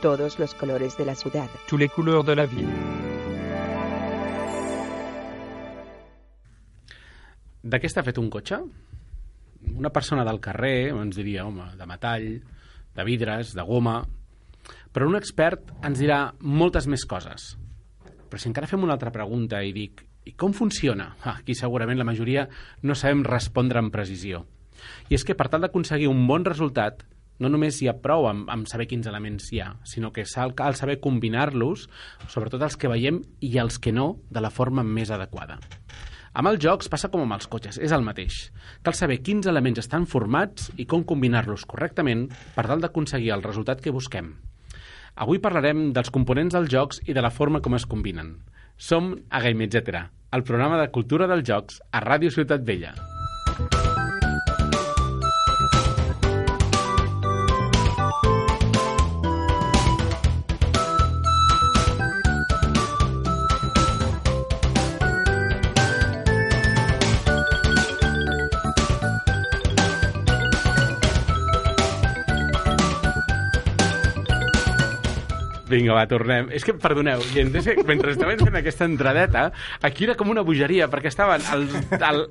Todos los colores de la ciudad. Tous les couleurs de la ville. De què està fet un cotxe? Una persona del carrer ens diria, home, de metall, de vidres, de goma... Però un expert ens dirà moltes més coses. Però si encara fem una altra pregunta i dic, i com funciona? Ah, aquí segurament la majoria no sabem respondre amb precisió. I és que per tal d'aconseguir un bon resultat, no només hi ha prou amb, amb saber quins elements hi ha, sinó que cal saber combinar-los, sobretot els que veiem i els que no, de la forma més adequada. Amb els jocs passa com amb els cotxes, és el mateix. Cal saber quins elements estan formats i com combinar-los correctament per tal d'aconseguir el resultat que busquem. Avui parlarem dels components dels jocs i de la forma com es combinen. Som a Game Etc., el programa de cultura dels jocs a Ràdio Ciutat Vella. Vinga, va, tornem. És que, perdoneu, gent, és que mentre estaven fent aquesta entradeta, aquí era com una bogeria, perquè estaven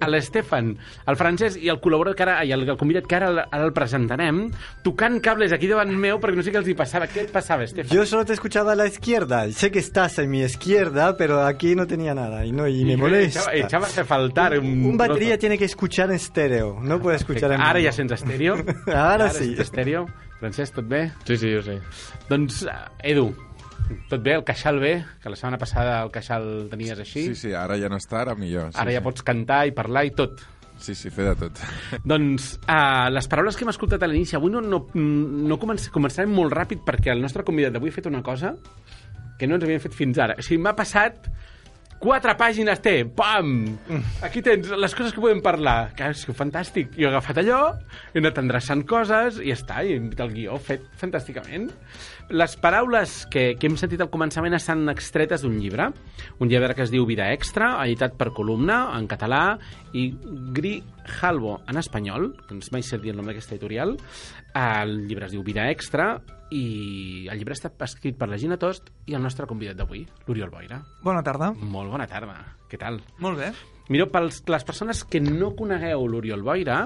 l'Estefan, el, el Francesc i el col·laborador que ara, i el, el convidat que ara, ara el presentarem, tocant cables aquí davant meu perquè no sé què els hi passava. Què et passava, Estefan? Yo solo te escuchaba a la izquierda. Sé que estás en mi izquierda, pero aquí no tenía nada y, no, y me molesta. Echaba, echaba a faltar un... Un batería tiene que escuchar en estéreo, no puede escuchar en... Ara ja sents estèreo? Ara sí. sents estèreo? Francesc, tot bé? Sí, sí, jo sí. Doncs, eh, Edu, tot bé? El queixal bé? Que la setmana passada el queixal tenies així? Sí, sí, ara ja no està, ara millor. Sí, Ara ja sí. pots cantar i parlar i tot. Sí, sí, fer de tot. Doncs uh, les paraules que hem escoltat a l'inici, avui no, no, no començ, començarem molt ràpid perquè el nostre convidat d'avui ha fet una cosa que no ens havíem fet fins ara. O sigui, m'ha passat quatre pàgines té, pam! Aquí tens les coses que podem parlar. Que és fantàstic. Jo he agafat allò, he anat endreçant coses i ja està, i el guió fet fantàsticament. Les paraules que, que hem sentit al començament estan extretes d'un llibre, un llibre que es diu Vida Extra, editat per Columna, en català, i Grijalbo, en espanyol, que no mai sé dir el nom d'aquesta editorial. El llibre es diu Vida Extra, i el llibre està escrit per la Gina Tost i el nostre convidat d'avui, l'Oriol Boira. Bona tarda. Molt bona tarda. Què tal? Molt bé. Mireu, per les persones que no conegueu l'Oriol Boira,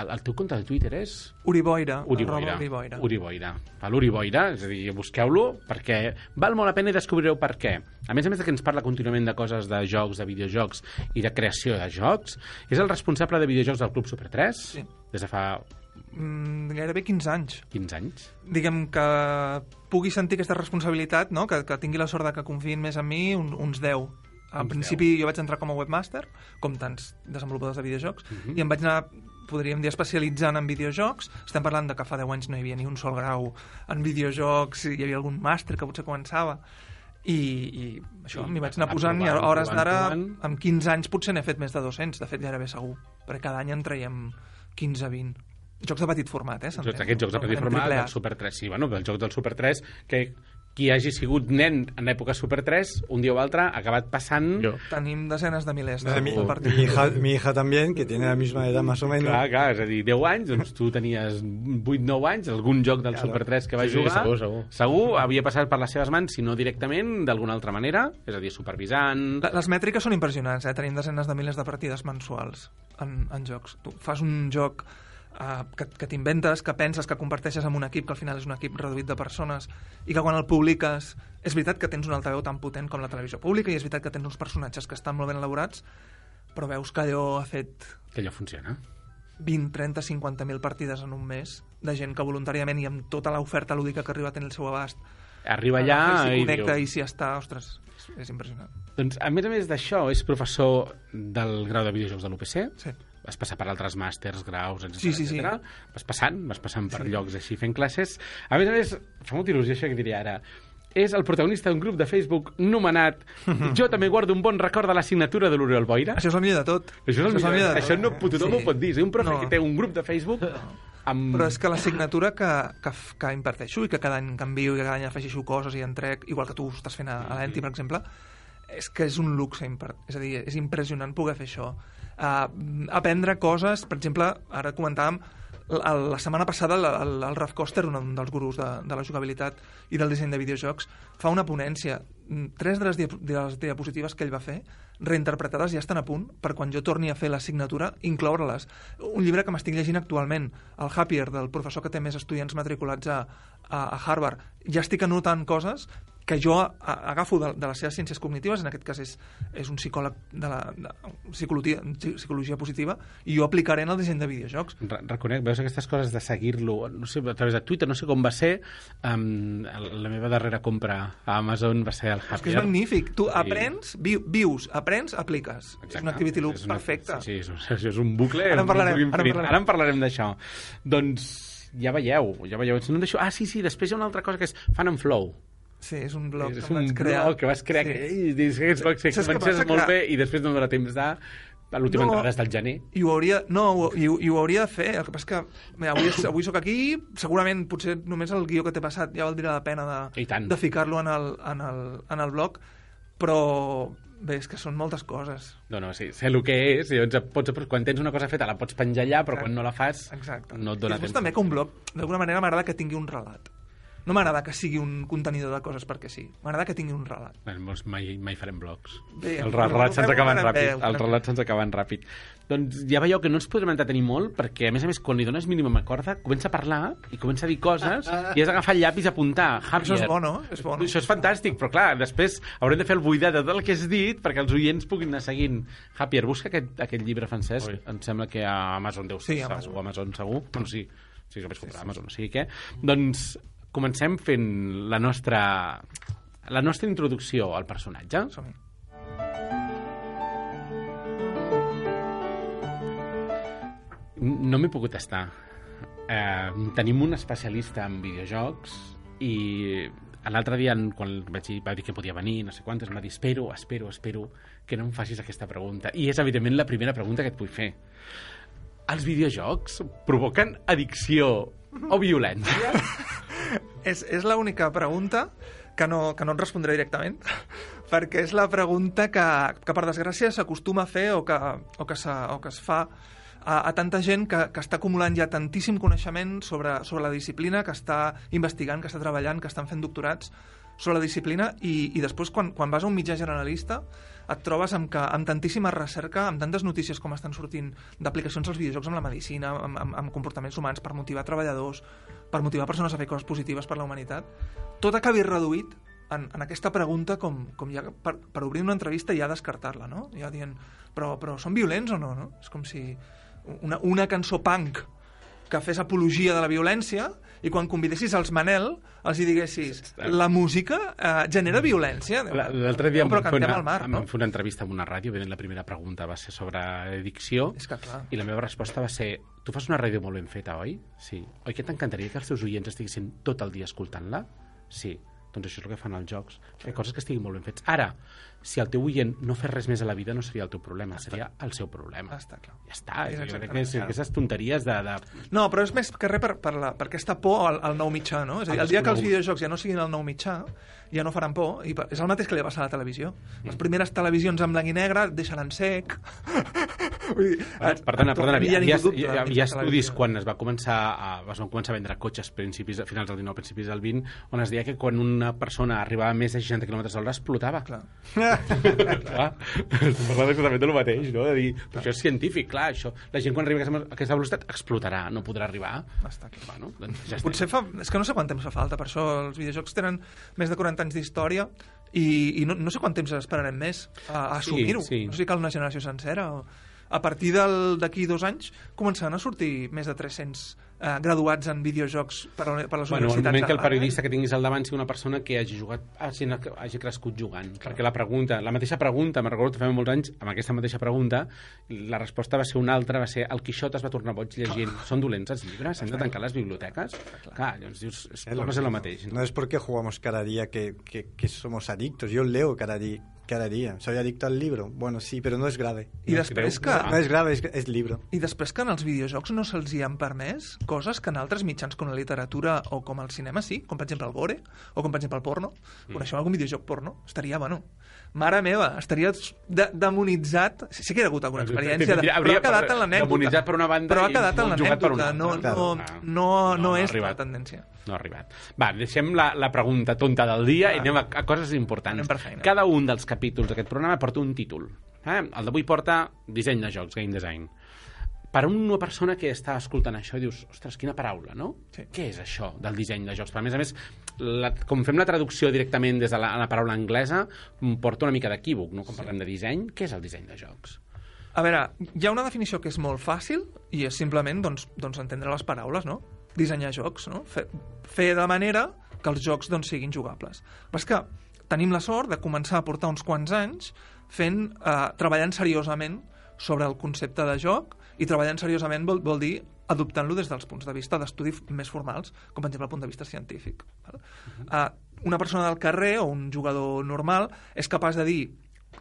el, el teu compte de Twitter és... Uriboira. Uriboira. Uriboira. Uriboira. Va, l'Uriboira, és a dir, busqueu-lo perquè val molt la pena i descobrireu per què. A més a més de que ens parla contínuament de coses de jocs, de videojocs i de creació de jocs, és el responsable de videojocs del Club Super 3 Sí. des de fa Mm, gairebé 15 anys. 15 anys. Diguem que pugui sentir aquesta responsabilitat, no? que, que tingui la sort de que confiïn més en mi, un, uns 10. Al Uns principi jo vaig entrar com a webmaster, com tants desenvolupadors de videojocs, Mhm. i em vaig anar, podríem dir, especialitzant en videojocs. Estem parlant de que fa 10 anys no hi havia ni un sol grau en videojocs, hi havia algun màster que potser començava, i, i això, m'hi vaig anar posant, i a hores d'ara, amb 15 anys, potser n'he fet més de 200, de fet gairebé segur, perquè cada any en traiem 15-20. Jocs de petit format, eh? Jocs, aquests jocs de petit format del Super 3. Sí, bueno, el joc del Super 3, que qui hagi sigut nen en l'època Super 3, un dia o altre ha acabat passant... Jo. Tenim desenes de milers de, Eh, mi, de mi partits. hija, mi hija también, que tiene la misma edad más o menos. Clar, clar, és a dir, 10 anys, doncs tu tenies 8-9 anys, algun joc del Claro. Super 3 que va Sí, sí, jugar... segur, segur. Segur, havia passat per les seves mans, si no directament, d'alguna altra manera, és a dir, supervisant... Les mètriques són impressionants, eh? Tenim desenes de milers de partides mensuals en, en jocs. Tu fas un joc eh, que, que t'inventes, que penses, que comparteixes amb un equip, que al final és un equip reduït de persones, i que quan el publiques... És veritat que tens un altaveu tan potent com la televisió pública, i és veritat que tens uns personatges que estan molt ben elaborats, però veus que allò ha fet Que allò funciona. 20, 30, 50.000 partides en un mes de gent que voluntàriament i amb tota l'oferta lúdica que arriba a tenir el seu abast Arriba allà i i s'hi connecta diu... i s'hi està, ostres, és, és impressionant. Doncs, a més a més d'això, és professor del grau de videojocs de l'UPC, Sí. Vas passar per altres màsters, graus, etc. Sí, sí, sí. Vas passant, vas passant per llocs així fent classes. A més a més, fa molta il·lusió això que diré ara. És el protagonista d'un grup de Facebook nomenat Jo també guardo un bon record de la signatura de l'Oriol Boira. Això és el millor de tot. Això, és el millor. de Això tot. no, tothom Sí. ho pot dir. És un profe No. que té un grup de Facebook amb... Però és que la signatura que, que, que imparteixo i que cada any canvio i que cada any afegeixo coses i en trec, igual que tu estàs fent a, a l'Enti, per exemple, és que és un luxe, és a dir, és impressionant poder fer això. Uh, aprendre coses, per exemple, ara comentàvem la, setmana passada el, el, el Raf Koster, un dels gurus de, de la jugabilitat i del disseny de videojocs, fa una ponència. Mm, Tres de les, de les diapositives que ell va fer, reinterpretades, ja estan a punt per quan jo torni a fer la signatura, incloure-les. Un llibre que m'estic llegint actualment, el Happier, del professor que té més estudiants matriculats a, a, a Harvard. Ja estic anotant coses que jo agafo de, de les seves ciències cognitives, en aquest cas és, és un psicòleg de la de psicologia, psicologia positiva, i jo aplicaré en el disseny de videojocs. Re- Reconec, veus aquestes coses de seguir-lo, no sé, a través de Twitter, no sé com va ser, um, la meva darrera compra a Amazon va ser el És que Happier. és magnífic. Tu aprens, vi, vius, aprens, apliques. És un activity loop És una- perfecte. Sí, sí, és un, és, és un bucle. Ara en parlarem, ara en parlarem. Ara en parlarem d'això. Doncs ja veieu, ja veieu. No deixo... Ah, sí, sí, després hi ha una altra cosa que és Fan and Flow. Sí, és un blog és que un vaig crear. blog que vas crear Sí. que, i dius que aquests blogs que comences molt Que- bé i després no dona temps de... L'última No. entrada és del gener. I ho hauria, no, i, ho- i ho hauria de fer. El que passa és que bé, avui, avui sóc aquí, segurament potser només el guió que t'he passat ja valdria la pena de, I de ficar-lo en, el, en, el, en el blog, però bé, és que són moltes coses. No, no, sí, sé el que és, i llavors pots, quan tens una cosa feta la pots penjar allà, però Exacte. quan no la fas Exacte. no et I dona després temps. també que un blog, d'alguna manera m'agrada que tingui un relat. No m'agrada que sigui un contenidor de coses perquè sí. M'agrada que tingui un relat. Bueno, doncs mai, mai farem blogs. Bé, els però relats ho se'ns acaben bé, ràpid. Els bé. relats se'ns acaben ràpid. Doncs ja veieu que no ens podrem entretenir molt perquè, a més a més, quan li dones mínima corda, comença a parlar i comença a dir coses i has d'agafar el llapis i apuntar. Això és Javier. bo, no? És bo, no? Això és fantàstic, però clar, després haurem de fer el buidat de tot el que has dit perquè els oients puguin anar seguint. Javier, busca aquest, aquest llibre francès. Ui. Em sembla que a Amazon deu ser Sí, segur. Amazon. Amazon segur. Bueno, sí, sí que vaig comprar a Amazon, o sigui que... Doncs comencem fent la nostra, la nostra introducció al personatge. Som-hi. No m'he pogut estar. Eh, tenim un especialista en videojocs i l'altre dia, quan vaig dir, va dir que podia venir, no sé quantes, em va dir, espero, espero, espero que no em facis aquesta pregunta. I és, evidentment, la primera pregunta que et vull fer. Els videojocs provoquen addicció o violència? És, és l'única pregunta que no, que no et respondré directament, perquè és la pregunta que, que per desgràcia s'acostuma a fer o que, o que, o que es fa a, a tanta gent que, que està acumulant ja tantíssim coneixement sobre, sobre la disciplina, que està investigant, que està treballant, que estan fent doctorats sobre la disciplina i, i després quan, quan vas a un mitjà generalista et trobes amb, que, amb tantíssima recerca, amb tantes notícies com estan sortint d'aplicacions als videojocs amb la medicina, amb, amb, amb comportaments humans per motivar treballadors, per motivar persones a fer coses positives per la humanitat, tot acabi reduït en, en aquesta pregunta com, com ja per, per obrir una entrevista i ja descartar-la, no? Ja dient, però, però són violents o no, no? És com si una, una cançó punk que fes apologia de la violència i quan convidessis els Manel els hi diguessis la música eh, genera violència. La- L'altre dia no, em però cantem una, al mar, em no? van fer una entrevista en una ràdio, la primera pregunta va ser sobre addicció, És que clar. i la meva resposta va ser tu fas una ràdio molt ben feta, oi? Sí. Oi que t'encantaria que els teus oients estiguessin tot el dia escoltant-la? Sí. Doncs això és el que fan els jocs. Fer coses que estiguin molt ben fets. Ara, si el teu oient no fes res més a la vida, no seria el teu problema, seria el seu problema. Està clar. Ja està. És Jo crec que és, aquestes tonteries de... de... No, però és més que res per, per, la, per aquesta por al, al nou mitjà, no? És a dir, Al el dia que els videojocs ja no siguin el nou mitjà, ja no faran por, i és el mateix que li va passar a la televisió. Les primeres televisions en blanc i negre et deixen en sec. Vull dir, Bueno, perdona, perdona, hi ha, hi ha, hi ha, hi ha estudis quan es va començar a, es van començar a vendre cotxes principis, a finals del 19, principis del 20, on es deia que quan una persona arribava a més de 60 km l'hora explotava. Clar. clar, parlant exactament del mateix, no? De dir, però això és científic, clar, això, la gent quan arriba a aquesta, velocitat explotarà, no podrà arribar. Està clar. Bueno, doncs ja Potser fa... És que no sé quant temps fa falta, per això els videojocs tenen més de 40 anys d'història i, i no, no sé quant temps esperarem més a, a Sí, assumir-ho. sí. No sé si cal una generació sencera o... A partir d'aquí dos anys començaran a sortir més de 300 eh, graduats en videojocs per, a, per les Bueno, el universitats. moment que el periodista que tinguis al davant sigui una persona que hagi jugat, hagi, hagi crescut jugant. Perquè la pregunta, la mateixa pregunta, me'n recordo que fa molts anys, amb aquesta mateixa pregunta, la resposta va ser una altra, va ser el Quixot es va tornar boig llegint. Són dolents els llibres? Hem de tancar les biblioteques? Clar, llavors dius, és, Es torna a ser el mateix. No es porque jugamos cada día que, que, que somos adictos. Yo leo cada día, cada día. Soy adicto al libro. Bueno, sí, pero no es grave. I després que... No es grave, es, es libro. I després que en els videojocs no se'ls hi han permès coses que en altres mitjans com la literatura o com el cinema sí, com per exemple el gore, o com per exemple el porno. Mm. Coneixeu algun videojoc porno? Estaria, bueno, mare meva, estaria de demonitzat. Sí, sí que hi ha hagut alguna experiència, de, però ha quedat en l'anècdota. Demonitzat per una banda però ha i quedat en molt jugat per una l'anècdota, no, altra. no, Clar. no, no, no és la tendència. No ha arribat. Va, deixem la, la pregunta tonta del dia i anem a, a coses importants. Anem per feina. Cada un dels capítols d'aquest programa porta un títol. Eh? El d'avui porta disseny de jocs, game design. Per a una persona que està escoltant això i dius, ostres, quina paraula, no? Sí. Què és això del disseny de jocs? Però a més a més, la, com fem la traducció directament des de la, la paraula anglesa, porta una mica d'equívoc, no? Quan parlem de disseny, què és el disseny de jocs? A veure, hi ha una definició que és molt fàcil i és simplement doncs, doncs entendre les paraules, no? Dissenyar jocs, no? Fer, fer de manera que els jocs doncs, siguin jugables. Però és que tenim la sort de començar a portar uns quants anys fent, eh, treballant seriosament sobre el concepte de joc i treballant seriosament vol, vol dir adoptant-lo des dels punts de vista d'estudi més formals, com per exemple el punt de vista científic. Val? Uh, una persona del carrer o un jugador normal és capaç de dir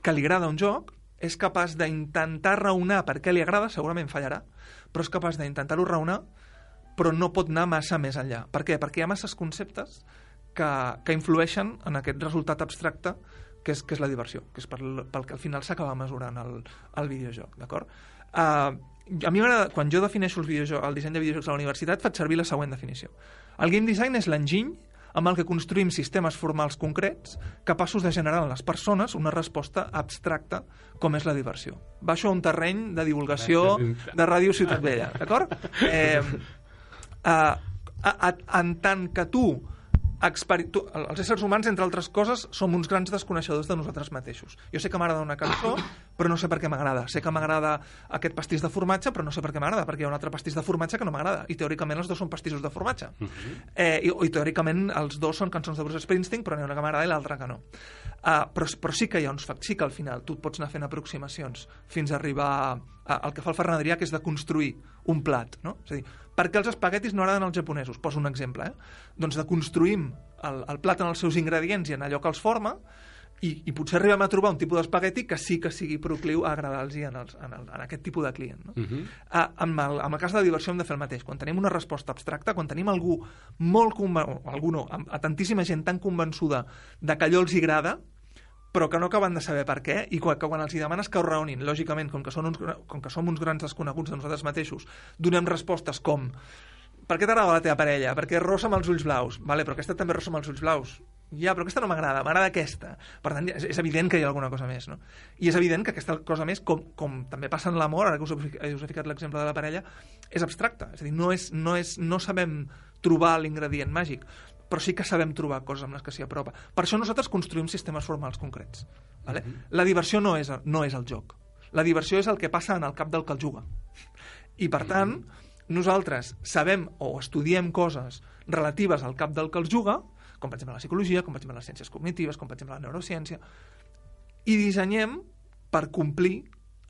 que li agrada un joc, és capaç d'intentar raonar per què li agrada, segurament fallarà, però és capaç d'intentar-ho raonar, però no pot anar massa més enllà. Per què? Perquè hi ha masses conceptes que, que influeixen en aquest resultat abstracte que és, que és la diversió, que és pel, pel que al final s'acaba mesurant el, el videojoc, d'acord? Uh, a mi m'agrada, quan jo defineixo els videojocs, el disseny de videojocs a la universitat, faig servir la següent definició. El game design és l'enginy amb el que construïm sistemes formals concrets capaços de generar en les persones una resposta abstracta com és la diversió. Baixo a un terreny de divulgació de Ràdio Ciutat Vella, d'acord? Eh, a, a, a, en tant que tu, els éssers humans, entre altres coses, som uns grans desconeixedors de nosaltres mateixos. Jo sé que m'agrada una cançó, però no sé per què m'agrada. Sé que m'agrada aquest pastís de formatge, però no sé per què m'agrada, perquè hi ha un altre pastís de formatge que no m'agrada. I teòricament els dos són pastissos de formatge. eh, i, i teòricament els dos són cançons de Bruce Springsteen, però n'hi ha una que m'agrada i l'altra que no. Uh, però, però sí que hi ha uns facts, sí que al final tu pots anar fent aproximacions fins a arribar a, a, al que fa el Ferran Adrià, que és de construir un plat, no? És a dir, per què els espaguetis no agraden als japonesos? Poso un exemple, eh? Doncs de construïm el, el plat en els seus ingredients i en allò que els forma, i, i potser arribem a trobar un tipus d'espagueti que sí que sigui procliu a agradar-los en, els, en, el, en aquest tipus de client. No? Uh -huh. Ah, amb, el, amb el cas de la diversió hem de fer el mateix. Quan tenim una resposta abstracta, quan tenim algú molt algú no, amb- a tantíssima gent tan convençuda de que allò els agrada, però que no acaben de saber per què, i quan, que quan els hi demanes que ho raonin, lògicament, com que, són uns, com que som uns grans desconeguts de nosaltres mateixos, donem respostes com per què t'agrada la teva parella? Perquè rossa amb els ulls blaus. Vale, però aquesta també rossa amb els ulls blaus. Ja, però aquesta no m'agrada, m'agrada aquesta. Per tant, és, és evident que hi ha alguna cosa més, no? I és evident que aquesta cosa més, com, com també passa en l'amor, ara que us he, us he ficat l'exemple de la parella, és abstracta. És a dir, no, és, no, és, no sabem trobar l'ingredient màgic, però sí que sabem trobar coses amb les que s'hi apropa. Per això nosaltres construïm sistemes formals concrets. Vale? La diversió no és, no és el joc. La diversió és el que passa en el cap del que el juga. I, per tant, nosaltres sabem o estudiem coses relatives al cap del que els juga, com per exemple la psicologia, com per exemple les ciències cognitives, com per exemple la neurociència, i dissenyem per complir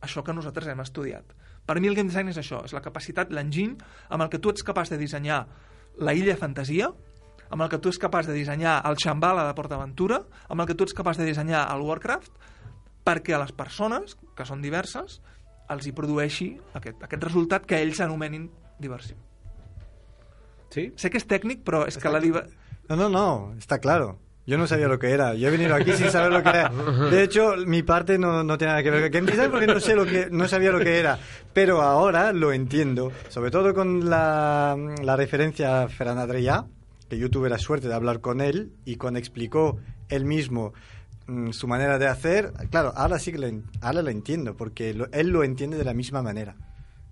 això que nosaltres hem estudiat. Per mi el game design és això, és la capacitat, l'enginy, amb el que tu ets capaç de dissenyar la illa fantasia, amb el que tu ets capaç de dissenyar el Shambhala de PortAventura, amb el que tu ets capaç de dissenyar el Warcraft, perquè a les persones, que són diverses, els hi produeixi aquest, aquest resultat que ells anomenin diversió. Sí? Sé que és tècnic, però és que la diva... No, no, no, está claro. Yo no sabía lo que era. Yo he venido aquí sin saber lo que era. De hecho, mi parte no, no tiene nada que ver con game design porque no sé lo que, no sabía lo que era. Pero ahora lo entiendo. Sobre todo con la, la referencia a Ferran Adrià, que yo tuve la suerte de hablar con él y cuando explicó él mismo mm, su manera de hacer, claro, ahora sí que lo, en- ahora lo entiendo porque lo- él lo entiende de la misma manera.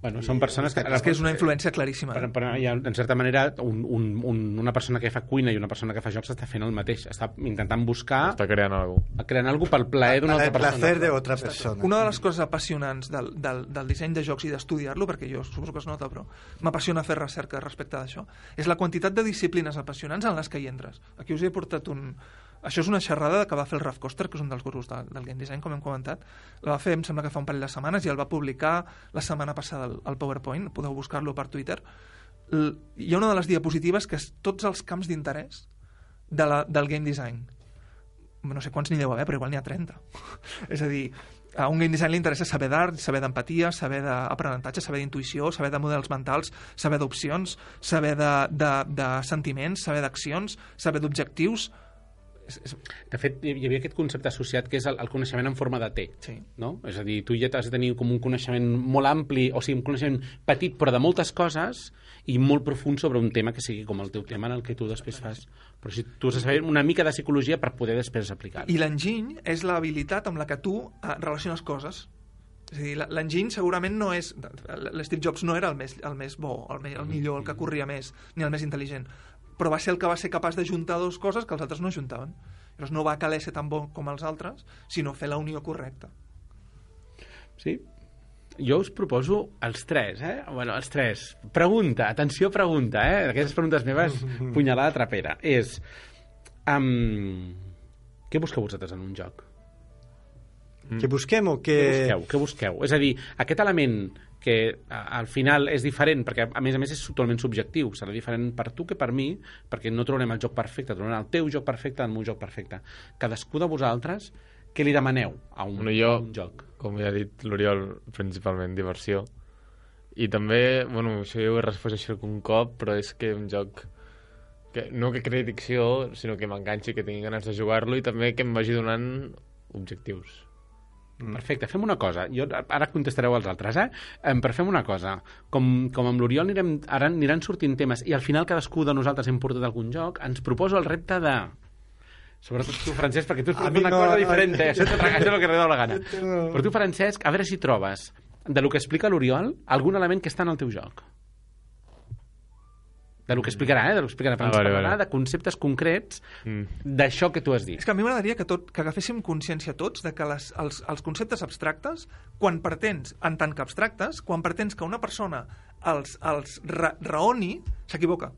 Bueno, són persones que... És que és una influència claríssima. Per, per, ha, en certa manera, un, un, un, una persona que fa cuina i una persona que fa jocs està fent el mateix. Està intentant buscar, Està creant alguna cosa. creant alguna pel plaer d'una Para altra persona. placer de otra persona. Una de les coses apassionants del, del, del disseny de jocs i d'estudiar-lo, perquè jo suposo que es nota, però m'apassiona fer recerca respecte d'això, és la quantitat de disciplines apassionants en les que hi entres. Aquí us he portat un... Això és una xerrada que va fer el Raf Koster, que és un dels gurus de, del game design, com hem comentat. La va fer, em sembla que fa un parell de setmanes, i el va publicar la setmana passada al, PowerPoint. Podeu buscar-lo per Twitter. L hi ha una de les diapositives que és tots els camps d'interès de la, del game design no sé quants n'hi deu haver, però igual n'hi ha 30. és a dir, a un game design li interessa saber d'art, saber d'empatia, saber d'aprenentatge, saber d'intuïció, saber de models mentals, saber d'opcions, saber de, de, de sentiments, saber d'accions, saber d'objectius... És, és... De fet, hi havia aquest concepte associat que és el, el coneixement en forma de T. Sí. No? És a dir, tu ja has de tenir com un coneixement molt ampli, o sigui, un coneixement petit, però de moltes coses, i molt profund sobre un tema que sigui com el teu tema en el que tu després fas. Però si tu has de saber una mica de psicologia per poder després aplicar-ho. I l'enginy és l'habilitat amb la que tu eh, relaciones coses. És a dir, l'enginy segurament no és... L'Steve Jobs no era el més, el més bo, el, me, el millor, el que corria més, ni el més intel·ligent, però va ser el que va ser capaç de juntar dues coses que els altres no juntaven. Llavors no va caler ser tan bo com els altres, sinó fer la unió correcta. Sí? Jo us proposo els tres, eh? Bueno, els tres. Pregunta, atenció, pregunta, eh? Aquestes preguntes meves, punyalada trapera. És... Um, què busqueu vosaltres en un joc? Que busquem o que... Què busqueu? Què busqueu? És a dir, aquest element que al final és diferent, perquè a més a més és totalment subjectiu, serà diferent per tu que per mi, perquè no trobarem el joc perfecte, trobarem el teu joc perfecte, el meu joc perfecte. Cadascú de vosaltres, què li demaneu a un, Bueno, jo- a un joc? Com ja ha dit l'Oriol, principalment diversió. I també, bueno, això jo ho he respost així algun cop, però és que un joc que no que creï addicció, sinó que m'enganxi, que tingui ganes de jugar-lo i també que em vagi donant objectius. Perfecte, fem una cosa. Jo, ara contestareu als altres, eh? Però fem una cosa. Com, com amb l'Oriol anirem, ara aniran sortint temes i al final cadascú de nosaltres hem portat algun joc, ens proposo el repte de... Sobretot tu, Francesc, perquè tu has portat una no, cosa no, diferent, no. eh? Això, això és el que dóna la gana. No. Però tu, Francesc, a veure si trobes de lo que explica l'Oriol algun element que està en el teu joc. De lo que explicarà, eh? De lo que explicarà. Però Ah, ens vale, parlarà vale. de conceptes concrets Mm. d'això que tu has dit. És que a mi m'agradaria que, tot, que agaféssim consciència tots de que les, els, els conceptes abstractes, quan pretens, en tant que abstractes, quan pretens que una persona els, els ra raoni, s'equivoca.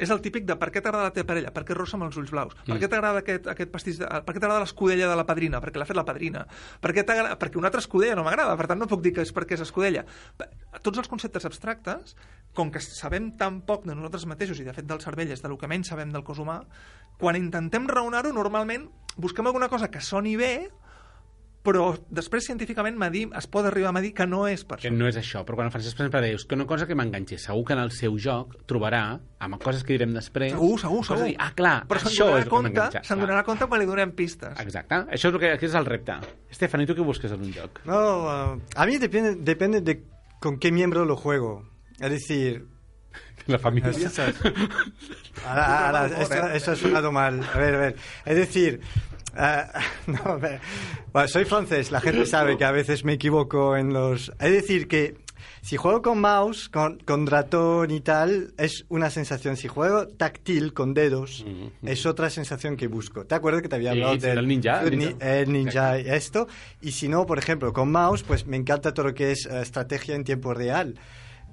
És el típic de per què t'agrada la teva parella, per què rossa amb els ulls blaus, per què t'agrada aquest, aquest pastís, de, per què t'agrada l'escudella de la padrina, perquè l'ha fet la padrina, per què perquè una altra escudella no m'agrada, per tant no puc dir que és perquè és escudella. Tots els conceptes abstractes, com que sabem tan poc de nosaltres mateixos, i de fet del cervell és del que menys sabem del cos humà, quan intentem raonar-ho, normalment busquem alguna cosa que soni bé, però després científicament medir, es pot arribar a medir que no és per que això. no és això, però quan el Francesc per exemple dius que una cosa que m'enganxi, segur que en el seu joc trobarà, amb coses que direm després Segur, segur, segur. Dir, ah, clar, Però això donarà és el que compte, m'enganxa se'n donarà compte quan li donem pistes. exacte, això és, el que, aquest és el repte Estefan, i tu què busques en un joc? No, uh, a mí depende, depende de con qué miembro lo juego. Es decir, la família Esas- Ahora, ahora, esto, esto ha sonado mal. A ver, a ver. Es decir, eh, no, ver. Bueno, soy francés, la gente sabe que a veces me equivoco en los... Es decir, que si juego con mouse, con, con ratón y tal, es una sensación. Si juego táctil, con dedos, es otra sensación que busco. ¿Te acuerdas que te había hablado sí, del ninja, el ni- ninja. el ninja y esto? Y si no, por ejemplo, con mouse, pues me encanta todo lo que es eh, estrategia en tiempo real.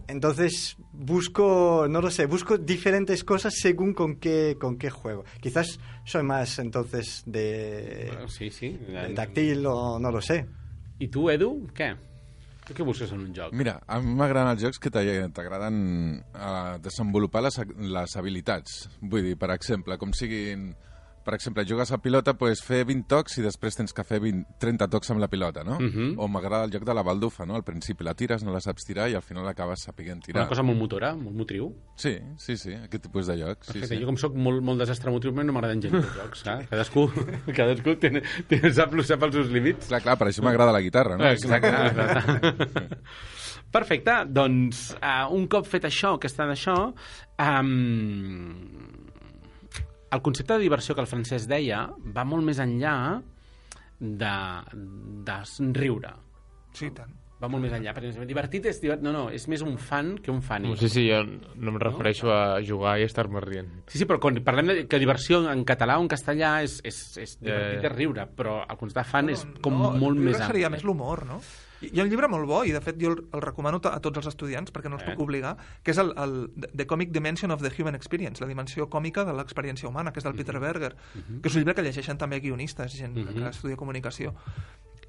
Entonces busco, no lo sé, busco diferentes cosas según con qué, con qué juego. Quizás soy más entonces de, sí, sí de táctil o no lo sé. i tu, Edu, què? Tu què busques en un joc? Mira, a mi m'agraden els jocs que t'a- t'agraden uh, desenvolupar les, les habilitats. Vull dir, per exemple, com siguin... Per exemple, jugues a pilota, pues, fer 20 tocs i després tens que fer 20, 30 tocs amb la pilota, no? Mhm. O m'agrada el joc de la baldufa, no? Al principi la tires, no la saps tirar i al final acabes sapiguent tirar. Una cosa molt motora, molt motriu. Sí, sí, sí, aquest tipus de jocs. Sí, Perfecte, sí. jo com sóc molt, molt desastre motriu, no m'agraden gens els jocs, eh? Cadascú, cadascú té, té, sap, sap els seus límits. Clar, clar, per això m'agrada la guitarra, no? Exacte. exacte. Perfecte, doncs uh, un cop fet això, que està d'això, um, el concepte de diversió que el francès deia va molt més enllà de, de riure. Sí, tant. Va molt més enllà, perquè divertit és divert... No, no, és més un fan que un funny. Sí, sí, jo no em refereixo a jugar i estar-me rient. Sí, sí, però quan parlem de que diversió en català o en castellà és, és, és Ja, divertit ja. de riure, però el concepte de fan és com no, molt més llibre seria ampli. més l'humor, no? Hi ha un llibre molt bo, i de fet jo el, el recomano a tots els estudiants, perquè no els Eh? puc obligar, que és el, el The Comic Dimension of the Human Experience, la dimensió còmica de l'experiència humana, que és del Peter Berger, que és un llibre que llegeixen també guionistes, gent Mhm. que estudia comunicació.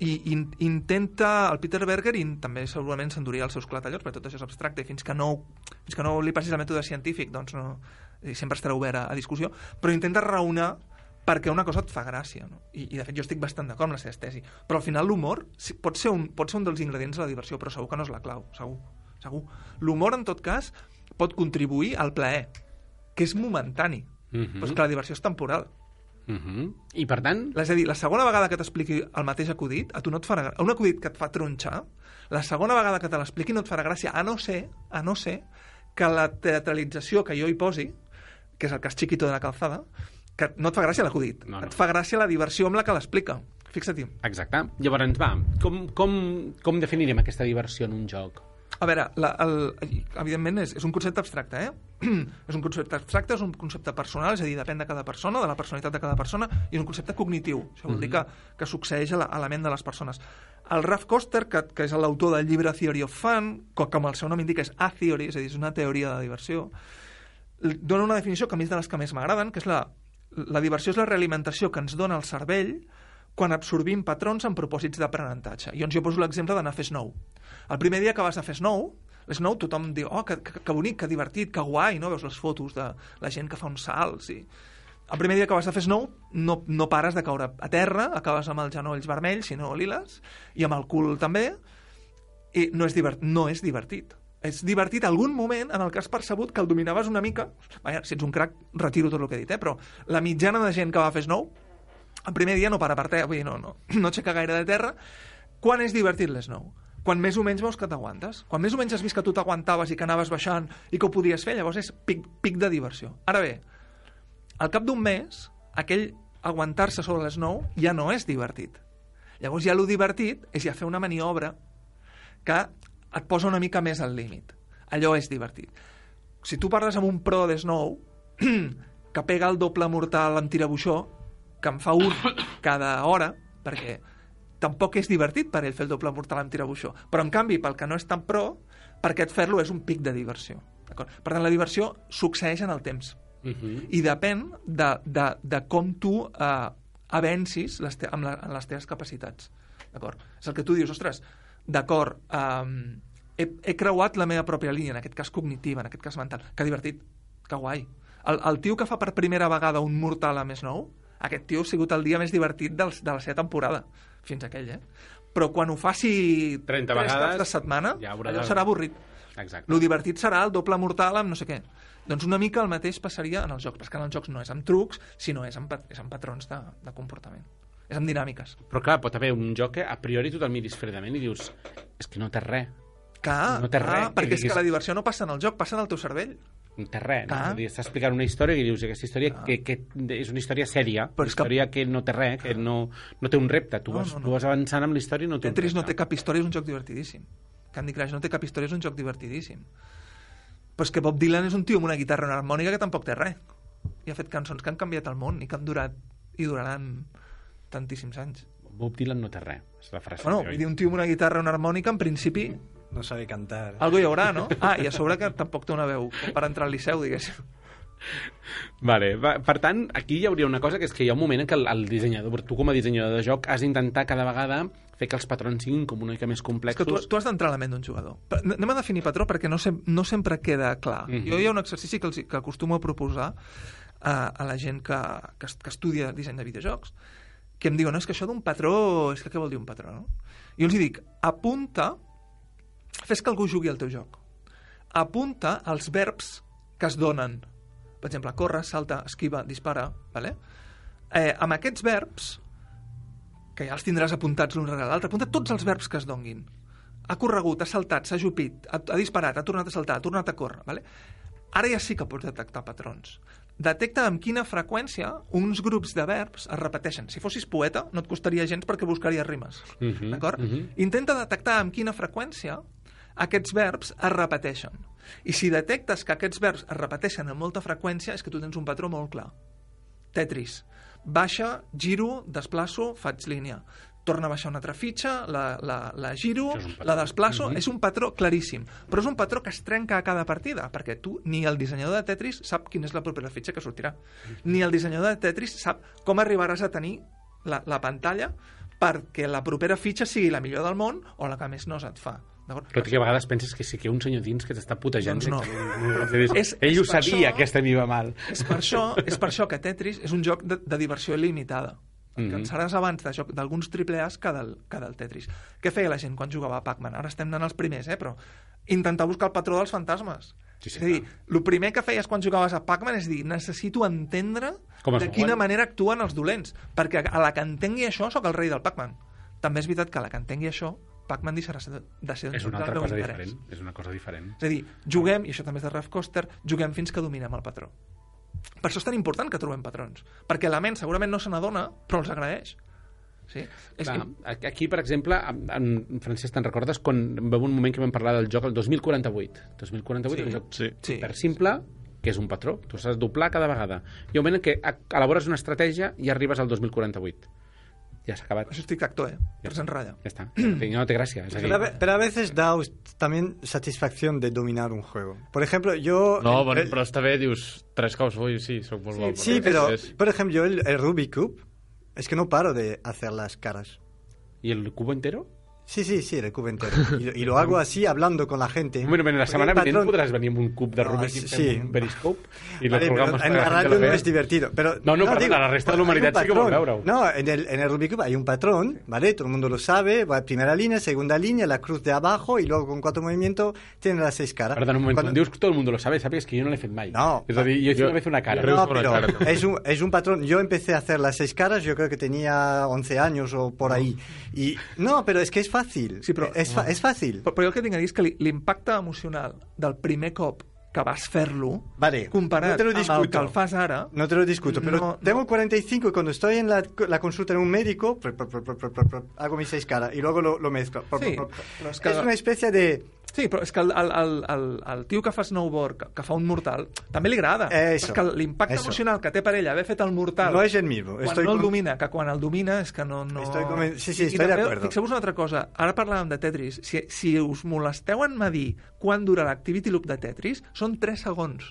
I in, intenta, el Peter Berger, i també segurament s'enduria els seus clatallots, perquè tot això és abstracte, i fins que no, fins que no li passis el mètode científic, doncs no, sempre estarà obert a, a discussió, però intenta raonar perquè una cosa et fa gràcia, no? I, i de fet jo estic bastant d'acord amb la seva tesi. Però al final l'humor pot, ser un, pot ser un dels ingredients de la diversió, però segur que no és la clau, segur. segur. L'humor, en tot cas, pot contribuir al plaer, que és momentani, Mhm. però és que la diversió és temporal. Mhm. I per tant, És a dir, la segona vegada que t'expliqui el mateix acudit, a tu no et farà gràcia. Un acudit que et fa tronxar, la segona vegada que te l'expliqui no et farà gràcia, a no ser, a no ser que la teatralització que jo hi posi, que és el cas xiquito de la calzada, que no et fa gràcia l'acudit, No, no. et fa gràcia la diversió amb la que l'explica. Fixa't-hi. exacte. Llavors, va, com, com, com definirem aquesta diversió en un joc? A veure, la, el, evidentment és, és un concepte abstracte, eh? és un concepte abstracte, és un concepte personal, és a dir, depèn de cada persona, de la personalitat de cada persona, i és un concepte cognitiu. Això vol dir que, que succeeix a la, a la ment de les persones. El Ralph Koster, que, que és l'autor del llibre Theory of Fun, co- com el seu nom indica, és a theory, és a dir, és una teoria de diversió, l- dona una definició que a mi és de les que més m'agraden, que és la, la diversió és la realimentació que ens dona el cervell quan absorbim patrons amb propòsits d'aprenentatge. I doncs jo poso l'exemple d'anar a fer snow. El primer dia que vas a fer snow, l'snow tothom diu, oh, que, que, que bonic, que divertit, que guai, no? Veus les fotos de la gent que fa uns salts i... El primer dia que vas a fer snow no, no pares de caure a terra, acabes amb els genolls vermells, sinó liles, i amb el cul també, i no és, divert, no és divertit. És divertit algun moment en el que has percebut que el dominaves una mica. Vaja, si ets un crac, retiro tot el que he dit, eh? però la mitjana de gent que va fer snow, el primer dia no para per terra, vull dir, no, no, no aixeca gaire de terra. Quan és divertit l'snow? Quan més o menys veus que t'aguantes. Quan més o menys has vist que tu t'aguantaves i que anaves baixant i que ho podies fer, llavors és pic, pic de diversió. Ara bé, al cap d'un mes, aquell aguantar-se sobre l'snow ja no és divertit. Llavors ja lo divertit és ja fer una maniobra que et posa una mica més al límit. Allò és divertit. Si tu parles amb un pro de Snow que pega el doble mortal amb tirabuixó, que en fa un cada hora, perquè tampoc és divertit per ell fer el doble mortal amb tirabuixó. Però, en canvi, pel que no és tan pro, per aquest fer-lo és un pic de diversió. Per tant, la diversió succeeix en el temps Uh -huh. i depèn de, de, de com tu eh, avencis les te amb, la, amb les teves capacitats. D'acord? És el que tu dius, ostres, d'acord, eh, he, he creuat la meva pròpia línia, en aquest cas cognitiva, en aquest cas mental. Que divertit, que guai. El, el tio que fa per primera vegada un mortal a més nou, aquest tio ha sigut el dia més divertit dels, de la seva temporada, fins aquell, eh? Però quan ho faci 30 tres vegades, caps de setmana, ja haurà allò de- serà avorrit. Exacte. Lo divertit serà el doble mortal amb no sé què. Doncs una mica el mateix passaria en els jocs, perquè en els jocs no és amb trucs, sinó és amb, és amb patrons de, de comportament. És amb dinàmiques. Però clar, pot haver un joc que a priori tu te'l miris fredament i dius és que no té res, Clar, No té clar, res, perquè és que la diversió no passa en el joc, passa en el teu cervell. no té res. No? Dir, està explicant una història i dius aquesta història que, que és una història sèria, Però una és que- història que no té res, que no, no té un repte. Tu, No, vas, no, no. tu vas avançant amb la història i no té Tetris no té cap història, és un joc divertidíssim. Candy Crush no té cap història, és un joc divertidíssim. Però és que Bob Dylan és un tio amb una guitarra i una harmònica que tampoc té res. I ha fet cançons que han canviat el món i que han durat i duraran tantíssims anys. Bob Dylan no té res, és la frase. Bueno, oi? vull dir, un tio amb una guitarra i una harmònica, en principi, No sabe cantar. algo hi haurà, no? Ah, i a sobre que tampoc té una veu per entrar al liceu, diguéssim. Vale, va, per tant, aquí hi hauria una cosa que és que hi ha un moment en què el, el dissenyador, tu com a dissenyador de joc, has d'intentar cada vegada fer que els patrons siguin com una mica més És complexos. que tu, tu has d'entrar a la ment d'un jugador. Però Anem a definir patró perquè no, sem no sempre queda clar. Mhm. Jo hi ha un exercici que, els, que acostumo a proposar a, a la gent que, que, que estudia disseny de videojocs, que em diuen, no, és que això d'un patró, és que què vol dir un patró, no? Jo els dic, apunta, fes que algú jugui al teu joc. Apunta els verbs que es donen. Per exemple, corre, salta, esquiva, dispara, vale? Eh, amb aquests verbs, que ja els tindràs apuntats l'un rere l'altre, apunta tots els verbs que es donguin. Ha corregut, ha saltat, s'ha jupit, ha, ha disparat, ha tornat a saltar, ha tornat a córrer. Vale? Ara ja sí que pots detectar patrons. Detecta amb quina freqüència uns grups de verbs es repeteixen. Si fossis poeta, no et costaria gens perquè buscaries rimes. Mhm, D'acord? mhm. Intenta detectar amb quina freqüència aquests verbs es repeteixen. I si detectes que aquests verbs es repeteixen amb molta freqüència, és que tu tens un patró molt clar. Tetris. Baixa, giro, desplaço, faig línia. Torna a baixar una altra fitxa, la, la, la giro, la desplaço... Mhm. És un patró claríssim. Però és un patró que es trenca a cada partida, perquè tu, ni el dissenyador de Tetris sap quina és la propera fitxa que sortirà. Ni el dissenyador de Tetris sap com arribaràs a tenir la, la pantalla perquè la propera fitxa sigui la millor del món o la que més nos et fa. D'acord? Però que a vegades penses que sí que hi ha un senyor dins que t'està putejant. Doncs no. directament. És- Ell és ho sabia, això- que aquesta m'hi va mal. És per, això, és per això que Tetris és un joc de, de diversió il·limitada. Et Mhm. cansaràs abans de joc d'alguns triple A's que del, que del Tetris. Què feia la gent quan jugava a Pac-Man? Ara estem anant els primers, eh? però intentar buscar el patró dels fantasmes. Sí, sí, és a dir, el primer que feies quan jugaves a Pac-Man és dir, necessito entendre Com de quina manera actuen els dolents, perquè a la que entengui això sóc el rei del Pac-Man. També és veritat que a la que entengui això, Pac-Man deixarà de, de ser És una altra cosa interès. diferent. És una cosa diferent. És a dir, juguem, i això també és de Ralph Coster, juguem fins que dominem el patró. Per això és tan important que trobem patrons. Perquè la ment segurament no se n'adona, però els agraeix. Sí? És, Clar, aquí, per exemple, en, Francesc, te'n recordes quan va haver un moment que vam parlar del joc el 2048? 2048 Sí. és un joc Sí. Super simple, que és un patró. Tu has de doblar cada vegada. Ha un moment en què elabores una estratègia i arribes al 2048. Ja s'ha acabat. això és tic-tac-toe, eh? Però s'enrotlla. Ja està. No té gràcia. És Pero a, ve- pero a veces da también satisfacción de dominar un juego. Por ejemplo, yo... No, el- bueno, el- però està bé, dius, tres cops, ui, sí, soc molt bo. Sí, pero, És- por ejemplo, yo el, el Rubik Cube, es que no paro de hacer las caras. I el cubo entero? Sí, sí, sí, el cubo entero. Y, lo- y lo hago así, hablando con la gente. Bueno, bueno, la setmana el vinent patrón- podràs venir amb un cub de No, Rubik sí, i sí. fem un periscope i Vale, colgamos en la lo no vea. es divertido. Pero, No, no, perdona, la resta de humanidad sí que vol patrón. veure-ho. No, en el, en el Rubik Cube hay un patrón, ¿vale? Todo el mundo lo sabe. Va primera línea, segunda línea, la cruz de abajo y luego con cuatro movimientos tiene las seis caras. Perdona un moment, Cuando- quan dius que tot el mundo lo sabe, sàpigues que jo no l'he fet mai. No. És a dir, jo he fet una vez una cara. No, pero es un, es un patrón. Yo empecé a hacer las seis caras, yo creo que tenía 11 años o por ahí. Y no, pero es que es fácil. Sí, però- es, fa- es fácil. Però, però jo el que tinc a dir és que li- l'impacte emocional del primer cop que vas fer-lo, Vale, comparat no te lo amb el que el fas ara, No te lo discuto, pero No, tengo no. 45 y cuando estoy en la, la consulta en un médico, pr- pr- pr- pr- pr- pr- pr- hago mis seis caras y luego lo, lo mezclo. Pr- Sí, pr- pr- però és que- Es una especie de... Sí, però és que el, el, el, el, el tio que fa snowboard, que, que fa un mortal, també li agrada. Eso, és que l'impacte emocional que té per ell haver fet el mortal... No es el mismo. Quan Estoy no el domina, que quan el domina és que no... no... Estoy conven- sí, sí, I- estoy i de acuerdo. Fixeu-vos una altra cosa. Ara parlàvem de Tetris. Si, si us molesteu en medir quan dura l'activity loop de Tetris, són 3 segons.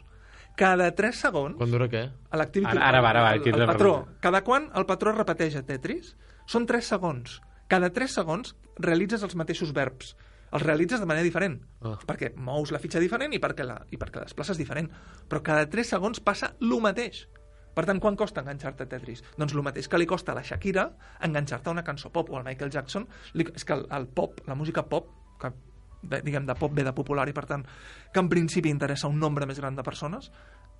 Cada 3 segons... Quan dura què? A l'activity Ara- ara va, ara va, el, el, patró. Cada quan el patró es repeteix a Tetris són 3 segons. Cada 3 segons realitzes els mateixos verbs. Els realitzes de manera diferent. Ah. Perquè mous la fitxa diferent i perquè, la, i perquè desplaces diferent. Però cada 3 segons passa el mateix. Per tant, quan costa enganxar-te a Tetris? Doncs el mateix que li costa a la Shakira enganxar-te a una cançó pop o al Michael Jackson. Li, és que el, el pop, la música pop, que de, diguem, de pop ve de popular i per tant que en principi interessa un nombre més gran de persones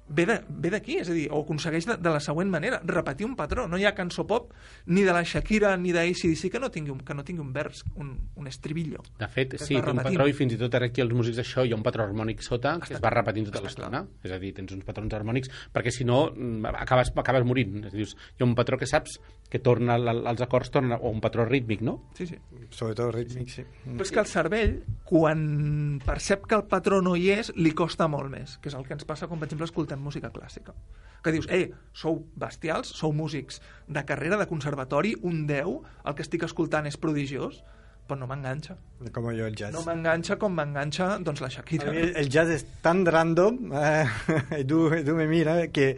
ve d'aquí, és a dir, o aconsegueix de, de la següent manera, repetir un patró no hi ha cançó pop, ni de la Shakira ni d'ACDC que no tingui un, que no tingui un vers un, un estribillo De fet, sí, té un patró i fins i tot ara aquí els músics d'això hi ha un patró harmònic sota que es va repetint tota l'estona. És a dir, tens uns patrons harmònics perquè si no mm, acabes, acabes morint. És a dir, hi ha un patró que saps que torna els acords torna, o un patró rítmic, no? sí, sí. Sobre todo rítmic, sí. Però és que el cervell, quan percep que el patró no hi és, li costa molt més, que és el que ens passa quan, per exemple, escoltem música clàssica. Que dius, eh, sou bestials, sou músics de carrera, de conservatori, un 10, el que estic escoltant és prodigiós, però no m'enganxa. Como yo el jazz. No m'enganxa com m'enganxa, doncs, la A Shakira. mí el jazz es tan random, eh, Edu, Edu me mira, que,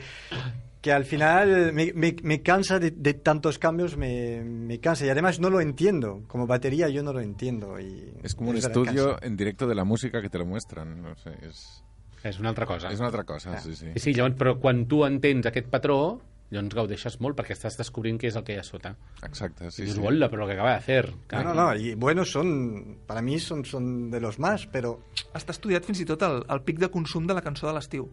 que al final me, me- me cansa de, de tantos cambios, me, me cansa. Y además no lo entiendo. Como batería yo no lo entiendo. Y Es como un estudio en directo de la música que te lo muestran. No sé, es, És una altra cosa. es una otra cosa, sí, sí. I sí, llavors, però quan tu entens aquest patró, llavors gaudeixes molt perquè estàs descobrint què és el que hi ha sota. Exacte, sí, I dius, sí. hola, però lo que acaba de fer. No, no, no. Y buenos son, para mí son, son de los más, pero Està estudiat fins i tot el, el pic de consum de la cançó de l'estiu.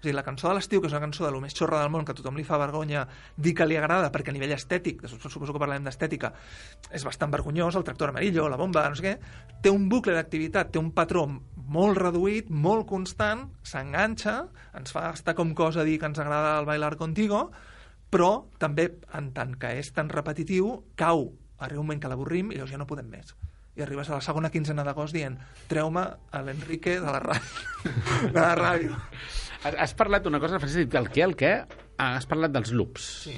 És a dir, la cançó de l'estiu, que és una cançó de lo més xorra del món, que a tothom li fa vergonya dir que li agrada, perquè a nivell estètic, suposo que parlarem d'estètica, és bastant vergonyós, el tractor amarillo, la bomba, no sé què, té un bucle d'activitat, té un patró molt reduït, molt constant, s'enganxa, ens fa estar com cosa dir que ens agrada el bailar contigo, però també, en tant que és tan repetitiu, cau. Arriba un moment que l'avorrim i llavors ja no podem més. I arribes a la segona quinzena d'agost dient treu-me a l'Enrique de la ràdio. de la ràdio. Has, parlat d'una cosa, Francesc, has dit el què, el què? Ah, has parlat dels loops. Sí.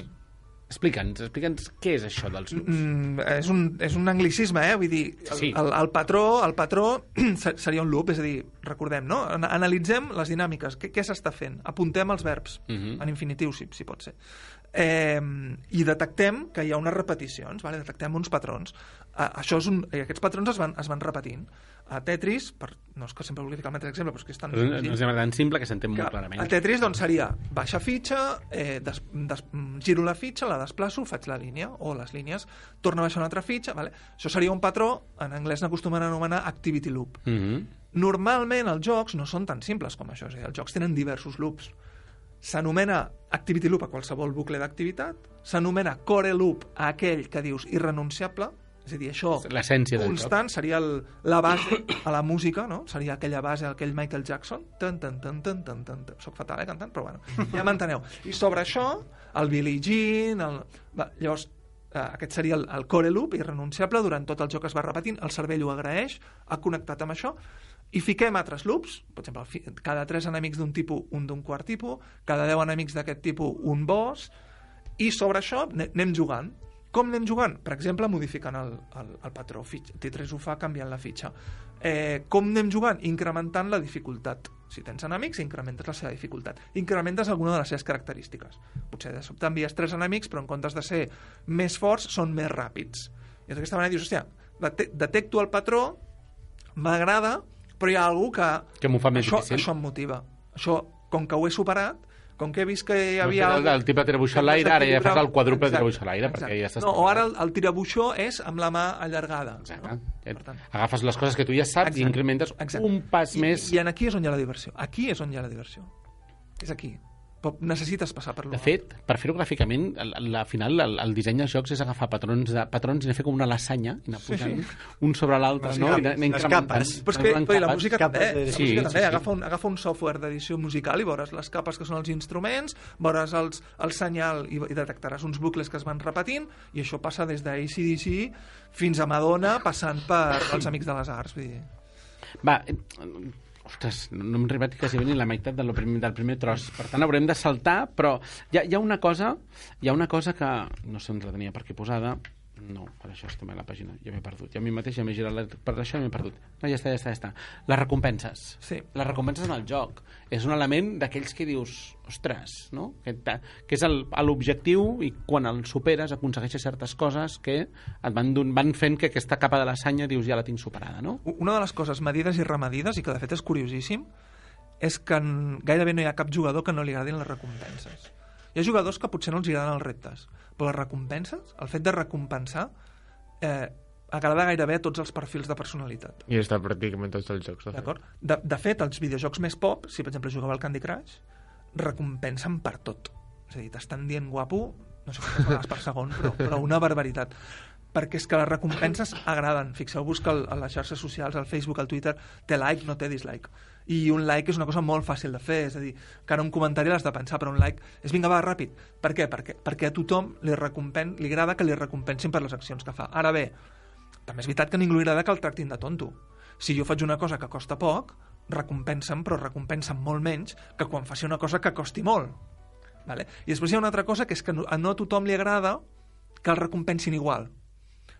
Explica'ns, explica'ns què és això dels loops. Mm, és, un, és un anglicisme, eh? Vull dir, el, Sí. el, el patró, el patró se- seria un loop, és a dir, recordem, no? An- Analitzem les dinàmiques, què, què s'està fent? Apuntem els verbs, Mhm. en infinitiu, si, si pot ser. Eh, i detectem que hi ha unes repeticions, vale? detectem uns patrons. Eh, això és un, i aquests patrons es van, es van repetint. A Tetris, per, no és que sempre vulgui ficar el mateix exemple, però és que és tan Però ens hem tan simple que s'entén molt clarament. El Tetris doncs, seria baixa fitxa, eh, des, des, giro la fitxa, la desplaço, faig la línia, o les línies, torna a baixar una altra fitxa. Vale? Això seria un patró, en anglès n'acostumen a anomenar activity loop. Mm -hmm. Normalment els jocs no són tan simples com això, és a dir, els jocs tenen diversos loops. S'anomena activity loop a qualsevol bucle d'activitat, s'anomena core loop a aquell que dius irrenunciable, és a dir, això L'essència del joc. constant seria el, la base a la música, no? Seria aquella base, aquell Michael Jackson. Tan, tan, tan, tan, tan, tan, tan. Soc fatal, eh, cantant, però bueno, ja m'enteneu. I sobre això, el Billie Jean... El... Va, llavors, eh, aquest seria el, el core loop irrenunciable, durant tot el joc es va repetint, el cervell ho agraeix, ha connectat amb això, i fiquem altres loops, per exemple, cada tres enemics d'un tipus, un d'un quart tipus, cada deu enemics d'aquest tipus, un boss, i sobre això ne- anem jugant. Com anem jugant? Per exemple, modificant el, el, el patró. Fitx, T3 ho fa canviant la fitxa. Eh, com anem jugant? Incrementant la dificultat. Si tens enemics, incrementes la seva dificultat. Incrementes alguna de les seves característiques. Potser de sobte envies tres enemics, però en comptes de ser més forts, són més ràpids. I d'aquesta manera dius, hòstia, dete detecto el patró, m'agrada, però hi ha algú que... Que m'ho fa més això, difícil. Això em motiva. Això, com que ho he superat, com que he vist que hi havia... el, el tipus de tirabuixó a l'aire, ara ja fas el quadruple de tirabuixó a l'aire, perquè ja estàs... No, o ara el, el tirabuixó és amb la mà allargada. Exacte. No? Per tant, Agafes les coses que tu ja saps i Exacte. incrementes Exacte. un pas I, més... I, I en aquí és on hi ha la diversió. Aquí és on hi ha la diversió. És aquí. Però necessites passar per De l'home. fet, per fer-ho gràficament, al, al, al final el, el disseny dels jocs és agafar patrons, de, patrons i anar fer com una lasanya, i anar posant sí, sí. un sobre l'altre, no? I capes, anar, anar les capes. Però és que però i la música capes també, de- la Sí, música sí, també. sí. Agafa, un, agafa un software d'edició musical i veuràs les capes que són els instruments, veuràs els, el senyal i, i detectaràs uns bucles que es van repetint i això passa des d'ACDC fins a Madonna passant per els Amics de les Arts. Vull dir. Va, ostres, no, hem arribat quasi ni la meitat del primer, del primer tros. Per tant, haurem de saltar, però hi ha, hi ha una cosa hi ha una cosa que no sé on la tenia per aquí posada no, per això estem a la pàgina, ja m'he perdut. Ja a mi mateix ja m'he girat la... per això ja m'he perdut. No, ja està, ja està, ja està. Les recompenses. Sí. Les recompenses en el joc. És un element d'aquells que dius, ostres, no? Que, que és l'objectiu i quan el superes aconsegueixes certes coses que et van, don- van fent que aquesta capa de lasanya dius ja la tinc superada, no? Una de les coses medides i remedides, i que de fet és curiosíssim, és que gairebé no hi ha cap jugador que no li agradin les recompenses. Hi ha jugadors que potser no els agraden els reptes, però les recompenses, el fet de recompensar, eh, agrada gairebé a tots els perfils de personalitat. I està pràcticament tots els jocs. D'acord? De, de fet, els videojocs més pop, si per exemple jugava al Candy Crush, recompensen per tot. És a dir, t'estan dient guapo, no sé quantes vegades per segon, però, però una barbaritat. Perquè és que les recompenses agraden. Fixeu-vos que el- a les xarxes socials, al Facebook, al Twitter, té like, no té dislike. I un like és una cosa molt fàcil de fer, és a dir, que ara un comentari l'has de pensar, però un like és vinga, va, ràpid. Per què? Perquè, perquè a tothom li, recompen, li agrada que li recompensin per les accions que fa. Ara bé, també és veritat que a ningú li agrada que el tractin de tonto. Si jo faig una cosa que costa poc, recompensa'm, però recompensa'm molt menys que quan faci una cosa que costi molt. Vale? I després hi ha una altra cosa, que és que a no a tothom li agrada que el recompensin igual.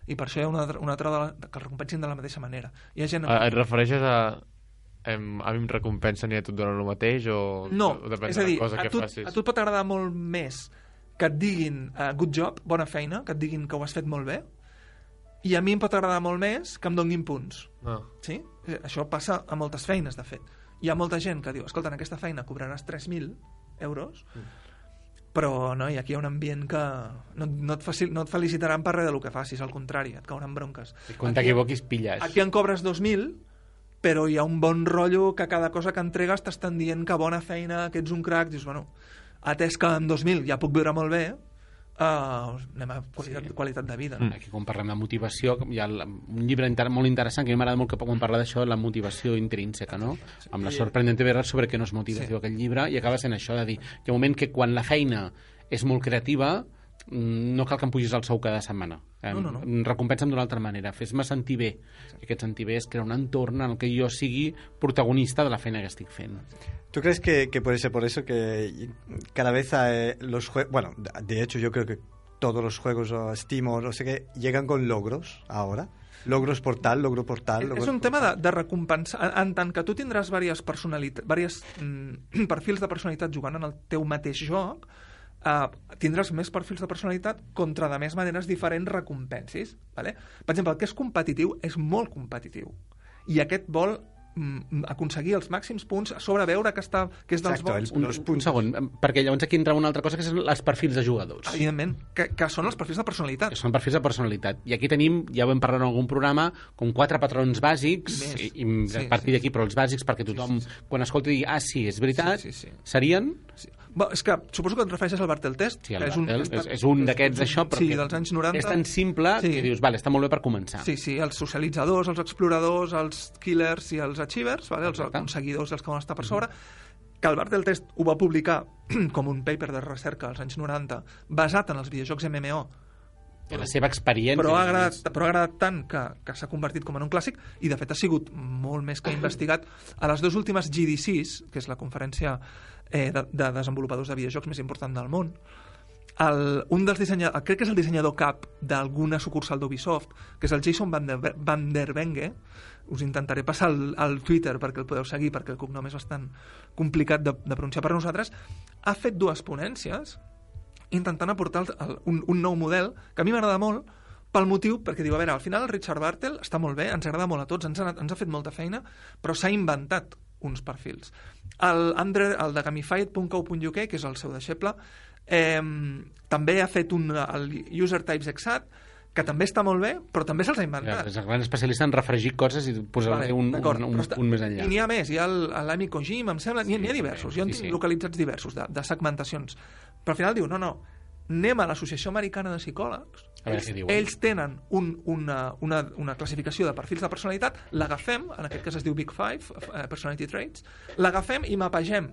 I per això hi ha una, una altra de la, que el recompensin de la mateixa manera. Hi ha gent... Ah, Et refereixes a... Em, a mi em recompensen i a tu et donen el mateix o, No, o depèn és a de dir, la cosa a que tu, facis? a tu et pot agradar molt més que et diguin uh, good job, bona feina, que et diguin que ho has fet molt bé, i a mi em pot agradar molt més que em donguin punts. No. Sí? Eh, Això passa a moltes feines, de fet. Hi ha molta gent que diu, escolta, en aquesta feina cobraràs 3.000 euros, però no, i aquí hi ha un ambient que no, no, et, facil, no et felicitaran per res del que facis, al contrari, et cauran bronques. I quan Aquí- t'equivoquis, pilles. Aquí en cobres 2.000, però hi ha un bon rotllo que cada cosa que entregues t'estan dient que bona feina, que ets un crac, dius, bueno, atès que amb 2.000 ja puc viure molt bé, uh, anem a qualitat, Sí. sí. qualitat de vida. Aquí quan parlem de motivació, hi ha un llibre inter molt interessant que a mi m'agrada molt que quan parla d'això, la motivació intrínseca, no? Amb la sorprenent vera sobre què no és motivació Sí. aquell llibre, i acaba sent això de dir, hi ha un moment que quan la feina és molt creativa, mm, no cal que em pugis el sou cada setmana. Em, No, no, no. Recompensa'm d'una altra manera, fes-me sentir bé. I aquest sentir bé és crear un entorn en el que jo sigui protagonista de la feina que estic fent. ¿Tú crees que, que puede ser por eso que cada vez eh, los juegos, bueno, de hecho yo creo que todos los juegos o Steam o no sé qué llegan con logros ahora? Logros por tal, logro por tal. És, logros és un tema de, de recompensar. En, en tant que tu tindràs diverses diversos mm, perfils de personalitat jugant en el teu mateix joc, uh, tindràs més perfils de personalitat contra de més maneres diferents recompensis. Vale? Per exemple, el que és competitiu és molt competitiu. I aquest vol mm, aconseguir els màxims punts a sobre veure que, està, que és dels Exacto, bons. el- Un, un puntos. segon, perquè llavors aquí entra una altra cosa que són els perfils de jugadors. Evidentment, que, que són els perfils de personalitat. que són perfils de personalitat. I aquí tenim, ja ho vam parlar en algun programa, com quatre patrons bàsics, I més. i, i Sí, a partir sí, d'aquí, però els bàsics, perquè tothom, quan escolti, digui, ah, sí, és veritat, Sí, sí, sí. serien... Sí. Bo, és que suposo que et refereixes al Bartel Test. Sí, el que és, és, és, un d'aquests d'això, però sí, dels anys 90. és tan simple Sí. que dius, vale, està molt bé per començar. Sí, sí, els socialitzadors, els exploradors, els killers i els achievers, vale? els Exacte. aconseguidors, els que van estar per sobre, que el Bartel Test ho va publicar com un paper de recerca als anys 90, basat en els videojocs MMO, I la seva experiència. però ha agradat, però ha agradat tant que, que s'ha convertit com en un clàssic i de fet ha sigut molt més que investigat a les dues últimes GDCs, que és la conferència eh, de, de desenvolupadors de videojocs més important del món. El, un dels dissenyadors, crec que és el dissenyador cap d'alguna sucursal d'Ubisoft, que és el Jason Van der, Van der Benge, us intentaré passar el Twitter perquè el podeu seguir, perquè el cognom és bastant complicat de, de pronunciar. Per nosaltres, ha fet dues ponències intentant aportar el, el, un, un nou model que a mi m'agrada molt pel motiu, perquè diu, a veure, al final el Richard Bartel està molt bé, ens agrada molt a tots, ens ha, ens ha fet molta feina, però s'ha inventat uns perfils. El, Andre, el de gamified.co.uk, que és el seu deixeble, eh, també ha fet un, el User Types Exat, que també està molt bé, però també se'ls ha Ja, inventat. és el gran especialista en refregir coses i posar Vale, un, un, un, un està- punt més enllà. I n'hi ha més, hi ha l'Ami Kojima, em sembla, n'hi ha- n'hi ha diversos, jo en sí, tinc sí. localitzats diversos, de, de segmentacions. Però al final diu, no, no, anem a l'Associació Americana de Psicòlegs, ells, diuen. ells tenen un, una, una, una classificació de perfils de personalitat, l'agafem, en aquest cas es diu Big Five, eh, Personality Traits, l'agafem i mapegem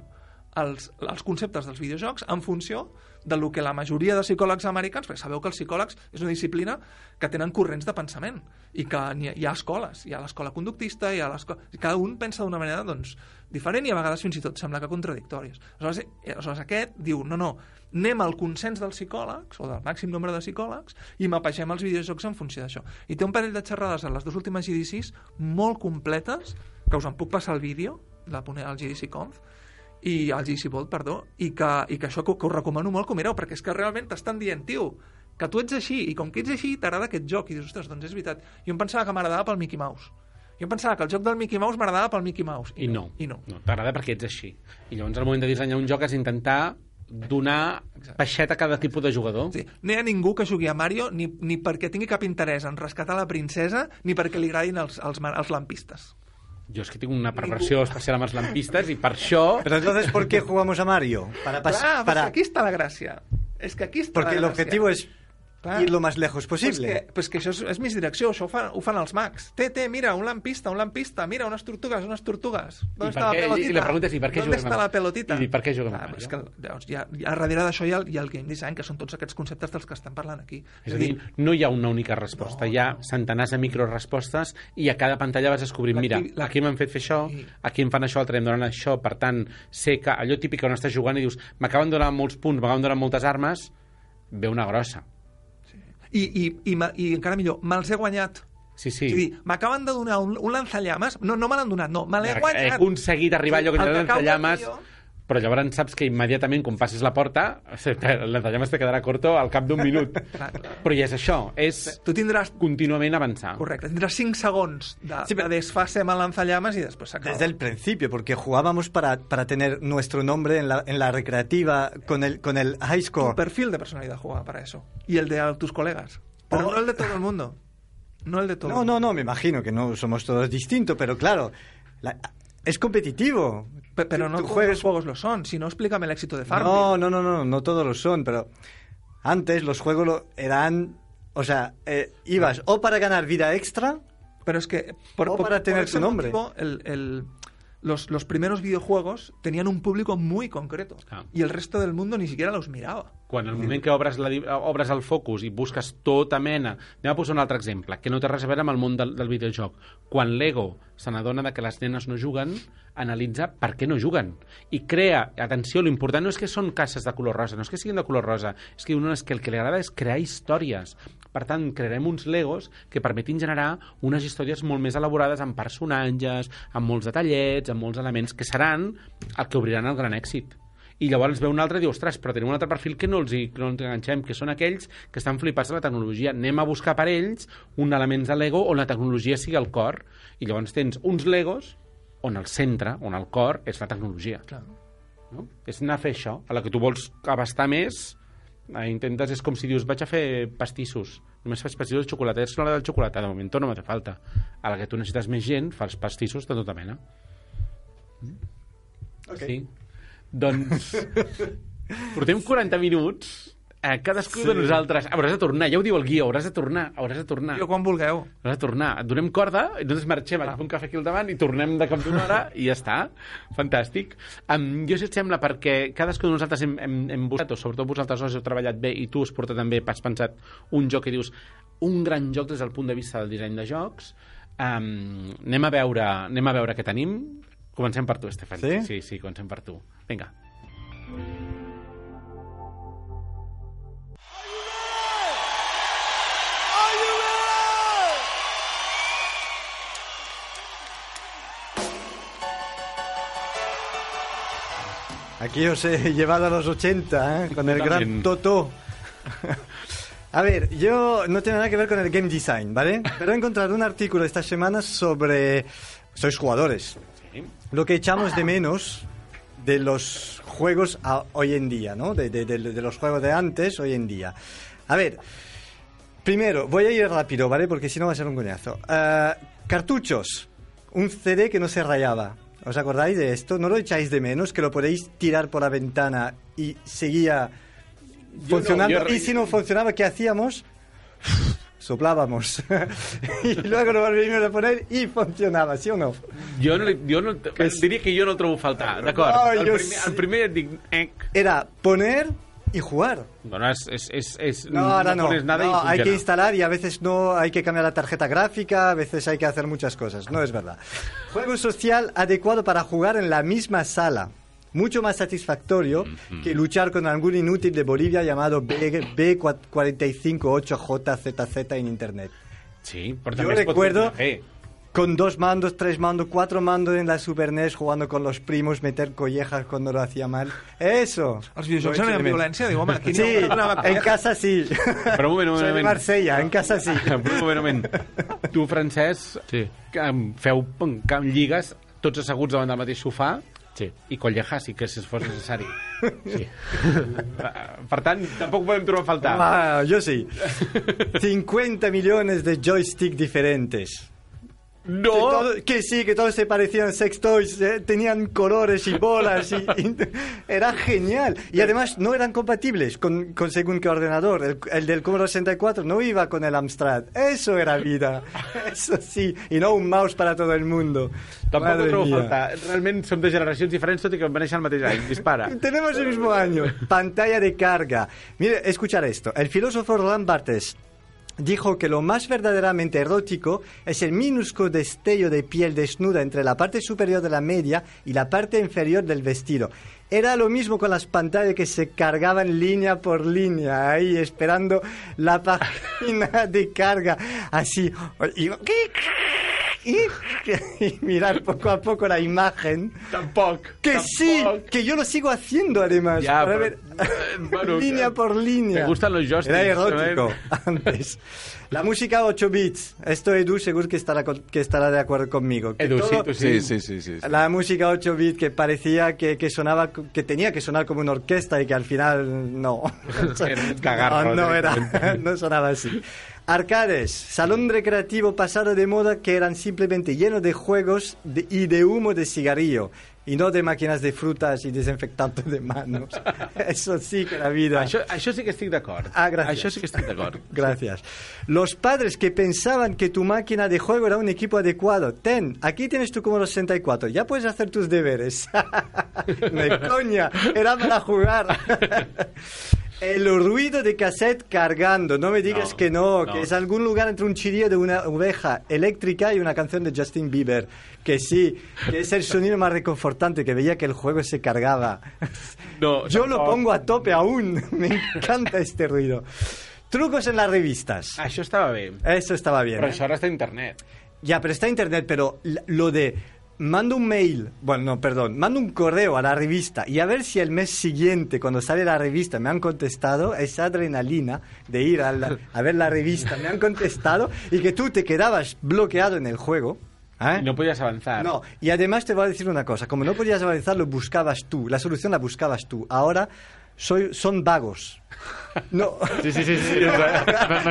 els, els conceptes dels videojocs en funció de lo que la majoria de psicòlegs americans, perquè sabeu que els psicòlegs és una disciplina que tenen corrents de pensament i que hi ha, hi ha escoles, hi ha l'escola conductista, hi ha l'escola... Cada un pensa d'una manera doncs, diferent i a vegades fins i tot sembla que contradictòries. Aleshores, eh, aleshores aquest diu, no, no, anem al consens dels psicòlegs, o del màxim nombre de psicòlegs, i mapegem els videojocs en funció d'això. I té un parell de xerrades en les dues últimes GDCs molt completes, que us en puc passar el vídeo, la pone al GDC Conf, i al GC Vault, perdó, i que, i que això que, que us recomano molt ho mireu, perquè és que realment t'estan dient, tio, que tu ets així, i com que ets així, t'agrada aquest joc, i dius, ostres, doncs és veritat. Jo em pensava que m'agradava pel Mickey Mouse. Jo pensava que el joc del Mickey Mouse m'agradava pel Mickey Mouse. I no. I no. no T'agrada perquè ets així. I llavors al moment de dissenyar un joc és intentar donar peixet a cada tipus de jugador. Sí. No hi ha ningú que jugui a Mario ni, ni perquè tingui cap interès en rescatar la princesa ni perquè li agradin els, els, els lampistes. Jo és que tinc una perversió especial amb els lampistes i per això... Pero entonces, ¿por qué jugamos a Mario? Para, pas- Clar, para, para... aquí està la gràcia. És que aquí està porque el la gràcia. objetivo es Clar. ir lo más lejos Pues posible. que, pues que això és, és més direcció, això ho fan, ho fan els mags. Té, té, mira, un lampista, un lampista, mira, unes tortugues, unes tortugues. I ¿Dónde per està la què- pelotita? i la pregunta és, i per què ¿Dónde juguem està la pelotita? i per què juguem Ah? És que, llavors, hi ha, hi ha, darrere d'això hi ha, hi ha el game design, que són tots aquests conceptes dels que estem parlant aquí. És a dir, no hi ha una única resposta, hi ha centenars de microrespostes i a cada pantalla vas descobrint, mira, la- aquí m'han fet fer això, Sí. aquí em fan això, altre em donen això, per tant, sé que allò típic on estàs jugant i dius, m'acaben donant molts punts, m'acaben donant moltes armes, ve una grossa. I, i, i, i encara millor, me'ls he guanyat. Sí, sí. És a dir, m'acaben de donar un, un lanzallames, no, no me l'han donat, no, me l'he He guanyat. aconseguit arribar allò que El tenen que cau del llames, guió. Però llavors saps que immediatament, quan passis la porta, el llames te quedarà corto al cap d'un minut. Clar, clar. Però ja és això, és Tu tindràs contínuament avançar. Correcte, tindràs 5 segons de, Sí, però- de desfase amb el lanzallamas i després s'acaba. Desde el principio, porque jugábamos para, para tener nuestro nombre en la, en la recreativa con el, con el high Tu score. perfil de personalidad juega para eso. Y el de tus colegas. Pero Oh. no el de todo el mundo. No el de todo No, el no, no, me imagino que no somos todos distintos, pero claro, la- es competitivo. Pe- Pero no todos los juegos lo son. Si no, explícame el éxito de Farmville. No, no, no, no, no todos lo son, pero antes los juegos lo- eran, o sea, eh, ibas o para ganar vida extra Pero es que por, O por- para tener tu nombre. motivo, el- el- los, los primeros videojuegos tenían un público muy concreto. Ah. Y el resto del mundo ni siquiera los miraba. Quan al moment que obres, la, obres el focus i busques tota mena... Anem a posar un altre exemple, que no té res a veure amb el món del, del videojoc. Quan l'Ego se n'adona que les nenes no juguen, analitza per què no juguen. I crea, atenció, l'important no és que són caixes de color rosa, no és que siguin de color rosa, és que, no, és que el que li agrada és crear històries. Per tant, crearem uns Legos que permetin generar unes històries molt més elaborades amb personatges, amb molts detallets, amb molts elements, que seran el que obriran el gran èxit. I llavors ve un altre i diu, ostres, però tenim un altre perfil que no els, hi, que no ens enganxem, que són aquells que estan flipats de la tecnologia. Anem a buscar per ells un elements de Lego on la tecnologia sigui el cor. I llavors tens uns Legos on el centre, on el cor, és la tecnologia. Clar. No? És anar a fer això. A la que tu vols abastar més, eh, intentes, és com si dius, vaig a fer pastissos. Només faig pastissos de xocolata. És l'hora del xocolata, de moment no me falta. A la que tu necessites més gent, fas pastissos de tota mena. Ok. Sí. Doncs portem 40 minuts eh, cadascú sí. de nosaltres hauràs de tornar, ja ho diu el guió, hauràs de tornar hauràs de tornar, Jo quan vulgueu. hauràs de tornar. Et donem corda, i nosaltres marxem agafem un cafè aquí al davant i tornem de cap d'una hora i ja està, fantàstic. Um, jo si et sembla, perquè cadascú de nosaltres hem, hem, hem buscat, o sobretot vosaltres dos heu treballat bé i tu has portat també, has pensat un joc que dius, un gran joc des del punt de vista del disseny de jocs. Um, anem a veure anem a veure què tenim comencem per tu, Estefan Sí? sí, sí, comencem per tu vinga Aquí os he llevado a los 80, ¿eh? con el gran. Toto. A ver, yo no tengo nada que ver con el game design, ¿vale? Pero he encontrado un artículo esta semana sobre... Sois jugadores. Lo que echamos de menos de los juegos a- hoy en día, ¿no? De, de- de- de los juegos de antes, hoy en día. A ver, primero, voy a ir rápido, ¿vale? Porque si no va a ser un coñazo. Ah, cartuchos. Un CD que no se rayaba. ¿Os acordáis de esto? ¿No lo echáis de menos? Que lo podéis tirar por la ventana y seguía funcionando. no, Y si no funcionaba, ¿qué hacíamos? Soplábamos. y luego lo volvíamos a poner y funcionaba, ¿sí o no? Jo, no, jo no, diria que jo no trobo faltar, d'acord? No, el, primer, sí. el primer dic... Eh. Era poner y jugar. Bueno, és, és, és, és, No, ahora no. pones nada No, y hay que instalar y a veces no hay que cambiar la tarjeta gráfica, a veces hay que hacer muchas cosas. No es verdad. Juego social adecuado para jugar en la misma sala. Mucho más satisfactorio que luchar con algún inútil de Bolivia llamado B- B458JZZ en internet. Sí, es pot recuerdo- fer. Con dos mandos, tres mandos, cuatro mandos en la Super NES jugando con los primos, meter collejas cuando lo hacía mal. Eso. Els videojocs echo eren violència? Diu, home, aquí Sí, una en casa sí. Però un moment, un Soy de moment. Marsella, en casa sí. Però un moment, un moment. Tu, Francesc, Sí. em feu em lligues tots asseguts davant del mateix sofà Sí. i collejas, sí que si fos necessari. sí. Per tant, tampoc podem trobar a faltar. Ah, yo sí. 50 millones de joystick diferentes. No! que sí, que todos se parecían sex toys, eh, tenían colores y bolas y, y- era genial. Y además no eran compatibles con, con según qué ordenador. El, el del Commodore 64 no iba con el Amstrad. Eso era vida. Eso sí. Y no un mouse para todo el mundo. Tampoc ho Madre trobo mía. faltar. Realment som de generacions diferents, tot i que vam néixer el mateix any. Dispara. Tenemos el mismo año. Pantalla de carga. Mire, escuchar esto. El filósofo Roland Barthes dijo que lo más verdaderamente erótico es el minúsculo destello de piel desnuda entre la parte superior de la media y la parte inferior del vestido. Era lo mismo con las pantallas que se cargaban línea por línea, ahí esperando la página de carga, así. Y- y mirar poco a poco la imagen. Tampoc. Que tampoc. sí, que yo lo sigo haciendo además. Ya, para pero- ver eh, bueno, línea que- por línea. me gustan los joysticks, Era erótico antes. La música 8 bits. Esto Edu seguro que estará, con- que estará de acuerdo conmigo. Que Edu, sí, todo- tú sí. Sí, sí, sí. sí, sí. La música 8 bits que parecía que, que sonaba, que tenía que sonar como una orquesta y que al final no. Cagarro, no, no era, no sonaba así. Arcades, salón recreativo pasado de moda que eran simplemente llenos de juegos de- y de humo de cigarrillo y no de máquinas de frutas y desinfectantes de manos. Eso sí que era vida. Això, això sí que estic d'acord. Ah, gràcies. Això sí que estic d'acord. Gracias. Los padres que pensaban que tu máquina de juego era un equipo adecuado. Ten, aquí tienes tu Commodore 64. Ya puedes hacer tus deberes. De coña, era para jugar. El ruido de cassette cargando. No me digas No, que no, no. que es algún lugar entre un chillido de una oveja eléctrica y una canción de Justin Bieber. Que sí, que es el sonido más reconfortante, que veía que el juego se cargaba. No, Yo lo pongo a tope aún. Me encanta este ruido. Trucos en las revistas. Això estava bé. Eso estaba bien. Però ¿eh? això ara està a internet. Ya, pero está internet, pero lo de mando un mail, bueno, no, perdón, mando un correo a la revista y a ver si el mes siguiente, cuando sale la revista, me han contestado, esa adrenalina de ir a, la- a ver la revista, me han contestado y que tú te quedabas bloqueado en el juego. ¿eh? Y no podías avanzar. No, y además te voy a decir una cosa, como no podías avanzar, lo buscabas tú, la solución la buscabas tú. Ahora soy, son vagos. No. Sí, sí, sí. sí.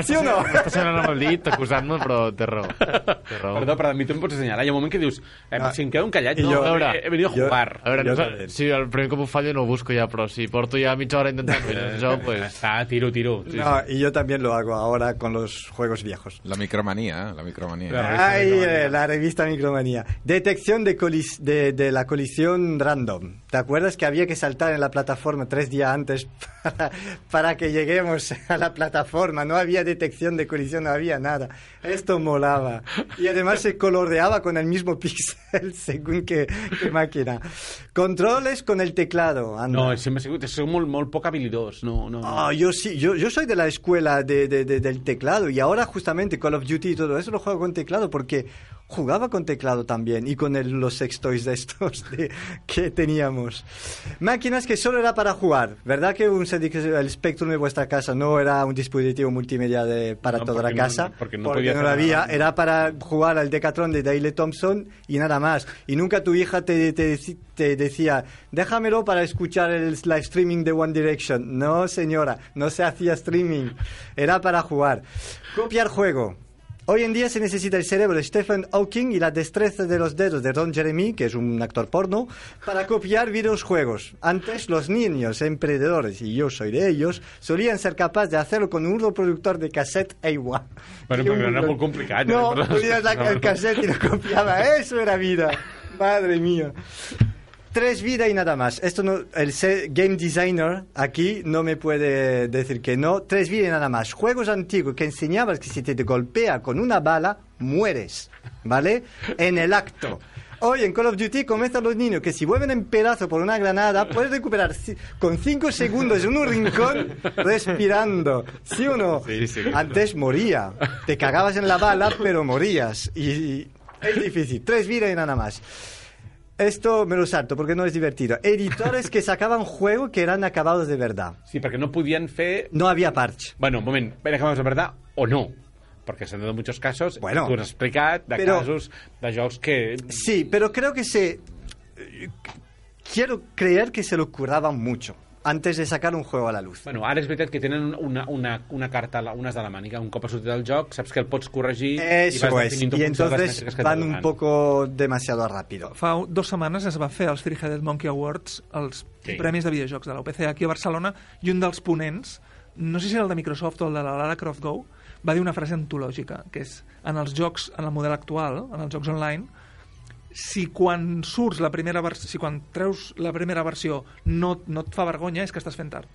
Sí o no? m'estàs sonant amb el dit, acusant-me, però té raó. Té raó. Perdó, però a mi tu em pots assenyalar. Hi ha un moment que dius, eh, Ah. si em quedo callat, I no, jo- he, veure, he venido a jo- jugar. A veure, Jo no, si el primer cop ho fallo no ho busco ja, però si porto ja mitja hora intentant fer el joc, pues... Està, tiro, tiro. Sí, No, y yo también lo hago ahora con los juegos viejos. La micromanía, eh? la micromanía. La revista Ay, Micromanía. eh, la revista Micromanía. Detección de, colis- de, de la colisión random. ¿Te acuerdas que había que saltar en la plataforma tres días antes para, para que lleguemos a la plataforma? No había detección de colisión, no había nada. Esto molaba. Y además se coloreaba con el mismo píxel según qué, qué máquina. Controles con el teclado. anda. No, sempre he sigut, soc molt, molt poc habilidós. No, no. Ah, yo sí, yo, yo soy de la escuela de, de- de- del teclado y ahora justamente Call of Duty y todo eso lo juego con teclado porque jugaba con teclado también y con el- los sex toys de estos de- que teníamos. Máquinas que solo era para jugar, ¿verdad que un el Spectrum de vuestra casa no era un dispositivo multimedia de, para No, toda la porque no- casa? porque no podía lo hacer había, nada. era para jugar al Decathlon de Dale Thompson y nada más. Y nunca tu hija te, te, te decía, déjamelo para escuchar el live streaming de One Direction. No, señora, no se hacía streaming. Era para jugar. Copiar juego. Hoy en día se necesita el cerebro de Stephen Hawking y la destreza de los dedos de Ron Jeremy, que es un actor porno, para copiar videojuegos. Antes los niños emprendedores, y yo soy de ellos, solían ser capaces de hacerlo con un reproductor de cassette AWA. Bueno, pero un- era muy complicado, No, ¿no? ponías la- el cassette y lo copiaba. Eso era vida. Madre mía. Tres vidas y nada más. Esto no, el game designer aquí no me puede decir que no. Tres vidas y nada más. Juegos antiguos que enseñabas que si te golpea con una bala, mueres. ¿Vale? En el acto. Hoy en Call of Duty comienzan los niños que si vuelven en pedazo por una granada, puedes recuperar con cinco segundos en un rincón respirando. ¿Sí o no? Sí, sí. Antes moría. Te cagabas en la bala, pero morías. Y, y es difícil. Tres vidas y nada más. Esto me lo salto porque no es divertido. Editores que sacaban juegos que eran acabados de verdad. Sí, perquè no podien fer... No había parche. Bueno, un moment, ben acabados de verdad o no. Porque se han dado muchos casos, Bueno, tu has explicat, de pero- casos de jocs que... Sí, pero creo que se... Quiero creer que se lo curraban mucho antes de sacar un juego a la luz. Bueno, ara és veritat que tenen una, una, una carta, unes de la màniga. Un cop ha sortit el joc, saps que el pots corregir i Eso vas es. Y les entonces que van un poco demasiado rápido. Fa dues setmanes es va fer els Three-Headed Monkey Awards, els Sí. sí. premis de videojocs de la UPC aquí a Barcelona, i un dels ponents, no sé si era el de Microsoft o el de la Lara Croft Go, va dir una frase antològica, que és, en els jocs, en el model actual, en els jocs online, si quan surts la primera versió, si quan treus la primera versió no, no et fa vergonya, és que estàs fent tard.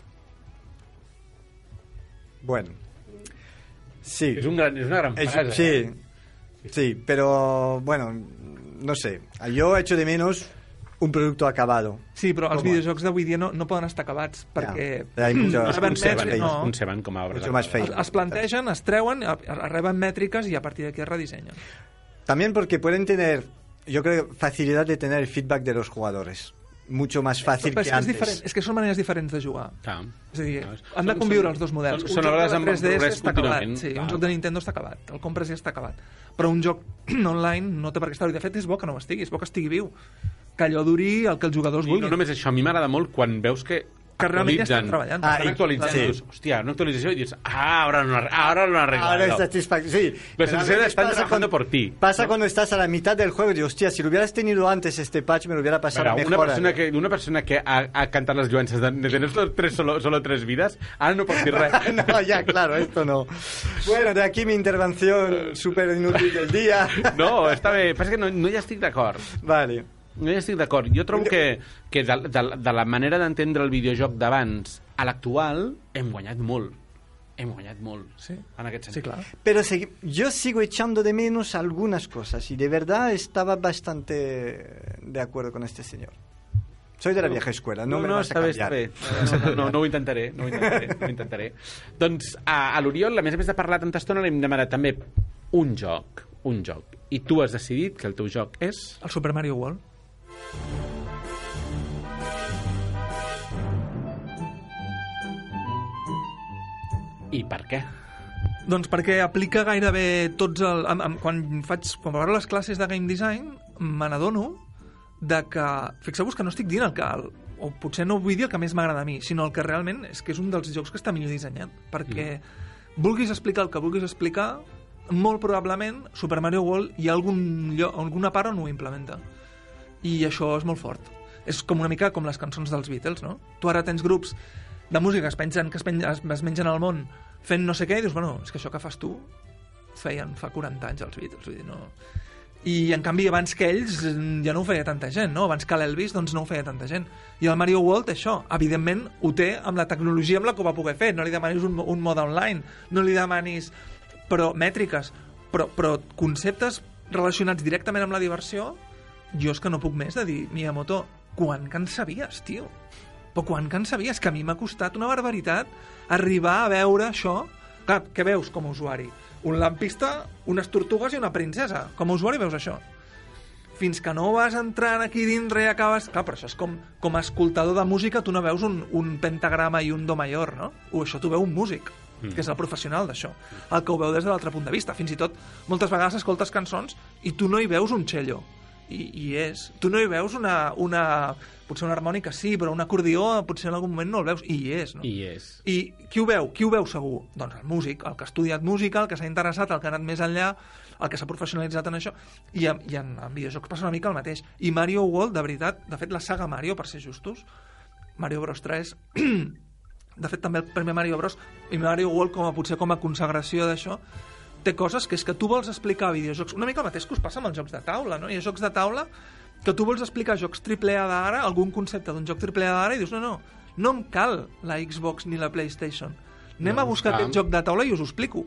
Bueno. Sí. És, un gran, és una gran Es- frase. sí, eh? sí, pero bueno, no sé. Yo echo de menos un producto acabado. Sí, però els Com? videojocs d'avui dia no, no poden estar acabats, perquè... Ja, mucho- reben mucho mètriques- fake. no. conceben com a fake. Es, es plantegen, es treuen, a- a- reben mètriques i a partir d'aquí es redissenyen. También porque pueden tener, yo creo, facilidad de tener el feedback de los jugadores. Mucho más fácil Però és que que és, antes. diferent, és que són maneres diferents de jugar. Clar. És a dir, No, han de conviure són- els dos models. són- un són joc obres de amb 3DS progrés està acabat. Sí, clar. un joc de Nintendo està acabat. El compres i està acabat. Però un joc online no té per què estar-hi. De fet, és bo que no ho estigui, és bo que estigui viu. Que allò duri el que els jugadors I vulguin. no només això, a mi m'agrada molt quan veus que Que realment ja estan treballant. Ah, Estan i- actualitzant, sí. dius, hòstia, una actualització i dius, ah, ahora no, ahora lo han arreglado. Ahora es satisfacción. Sí. Veces estar pasa trabajando por ti. Pasa cuando estás a la mitad del juego y dices, hostia, si lo hubieras tenido antes este patch, me lo hubiera pasado Mira, mejor. una persona que, una persona que ha, ha cantat les lluences de, de tener solo tres, solo, solo tres vidas, ara no pots dir res. no, ya, claro, esto no. Bueno, de aquí mi intervención súper inútil del día. No, està bé. Passa que no, no hi estic d'acord. Vale. No hi estic d'acord. Jo trobo que, que de, de, de la manera d'entendre el videojoc d'abans a l'actual hem guanyat molt. Hem guanyat molt. Sí. En aquest Sí, sentit. clar. Pero segui- yo sigo echando de menos algunas cosas y de verdad estaba bastante de acuerdo con este señor. Soy de la vieja escuela, no, me no, vas a està bé, bé. No, no, no ho intentaré, no ho intentaré, no ho intentaré. Doncs a, a l'Oriol, a més a més de parlar tanta estona, l'hem demanat també un joc, un joc, i tu has decidit que el teu joc és... El Super Mario World. I per què? Doncs perquè aplica gairebé tots el... Amb, amb, quan faig quan preparo les classes de game design me n'adono de que... Fixeu-vos que no estic dient el que... El, o potser no vull dir el que més m'agrada a mi, sinó el que realment és que és un dels jocs que està millor dissenyat. Perquè mm. vulguis explicar el que vulguis explicar, molt probablement Super Mario World hi ha algun lloc, alguna part on ho implementa. I això és molt fort. És com una mica com les cançons dels Beatles, no? Tu ara tens grups de música que es, pengen, que es, pengen, es, mengen al món fent no sé què, i dius, bueno, és que això que fas tu feien fa 40 anys els Beatles, vull dir, no... I, en canvi, abans que ells ja no ho feia tanta gent, no? Abans que l'Elvis, doncs no ho feia tanta gent. I el Mario World, això, evidentment, ho té amb la tecnologia amb la que ho va poder fer. No li demanis un, un mode online, no li demanis però mètriques, però, però conceptes relacionats directament amb la diversió, jo és que no puc més de dir, Miyamoto, quan que en sabies, tio? Però quan que en sabies? Que a mi m'ha costat una barbaritat arribar a veure això. Clar, què veus com a usuari? Un lampista, unes tortugues i una princesa. Com a usuari veus això. Fins que no vas entrant aquí dintre i acabes... Clar, però això és com, com a escoltador de música, tu no veus un, un pentagrama i un do major, no? O això t'ho veu un músic, mm. que és el professional d'això. El que ho veu des de l'altre punt de vista. Fins i tot, moltes vegades escoltes cançons i tu no hi veus un cello i, i és. Tu no hi veus una, una... Potser una harmònica sí, però un acordió potser en algun moment no el veus, i hi és, no? I és. I qui ho veu? Qui ho veu segur? Doncs el músic, el que ha estudiat música, el que s'ha interessat, el que ha anat més enllà, el que s'ha professionalitzat en això, i, en, i en, en videojocs passa una mica el mateix. I Mario World, de veritat, de fet, la saga Mario, per ser justos, Mario Bros 3, de fet, també el primer Mario Bros i Mario World, com a, potser com a consagració d'això, té coses que és que tu vols explicar a videojocs, una mica el mateix que us passa amb els jocs de taula, no? Hi ha jocs de taula que tu vols explicar jocs AAA d'ara, algun concepte d'un joc AAA d'ara, i dius, no, no, no em cal la Xbox ni la PlayStation. Anem No a buscar aquest joc de taula i us ho explico.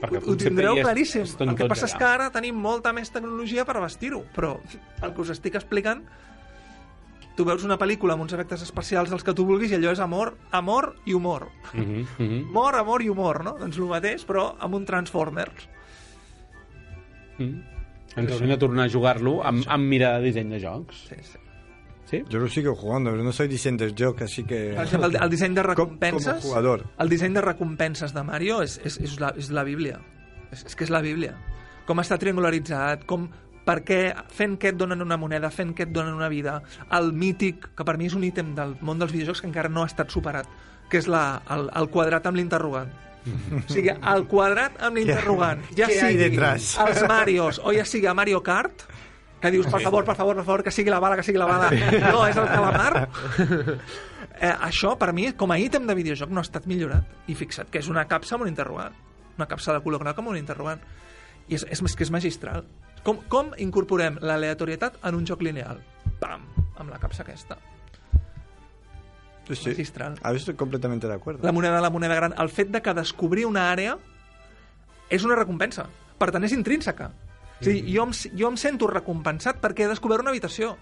Perquè Ho tindreu és- claríssim. estan El que passa és allà. que ara tenim molta més tecnologia per vestir-ho, però el que us estic explicant tu veus una pel·lícula amb uns efectes especials dels que tu vulguis i allò és amor, amor i humor. Mhm, mhm, Amor, amor i humor, no? Doncs el mateix, però amb un Transformers. mhm. Ens haurem de tornar a jugar-lo amb, amb mirada de disseny de jocs. Sí, sí. Sí? Yo lo sigo jugando, pero no soy diseñador del joc, así que... Per exemple, el, el disseny de Com- recompenses... como jugador. El disseny de recompenses de Mario és, és, és, la, és la Bíblia. És, és que és la Bíblia. Com està triangularitzat, com per què fent què et donen una moneda, fent què et donen una vida, el mític, que per mi és un ítem del món dels videojocs que encara no ha estat superat, que és la, el, el quadrat amb l'interrogant. O sigui, el quadrat amb l'interrogant. Ja hay sigui detrás? els Marios o ja sigui a Mario Kart, que dius, per favor, per favor, per favor, que sigui la bala, que sigui la bala. No, és el calamar. Eh, això, per mi, com a ítem de videojoc, no ha estat millorat. I fixa't que és una capsa amb un interrogant. Una capsa de color groc amb un interrogant. I és, és, és que és magistral. Com, com incorporem l'aleatorietat en un joc lineal? Pam! Amb la capsa aquesta. Sí, sí. Magistral. A ver, estoy completamente de acuerdo. La moneda, la moneda gran. El fet de que descobrir una àrea és una recompensa. Per tant, és intrínseca. O sigui, jo, em, jo em sento recompensat perquè he descobert una habitació.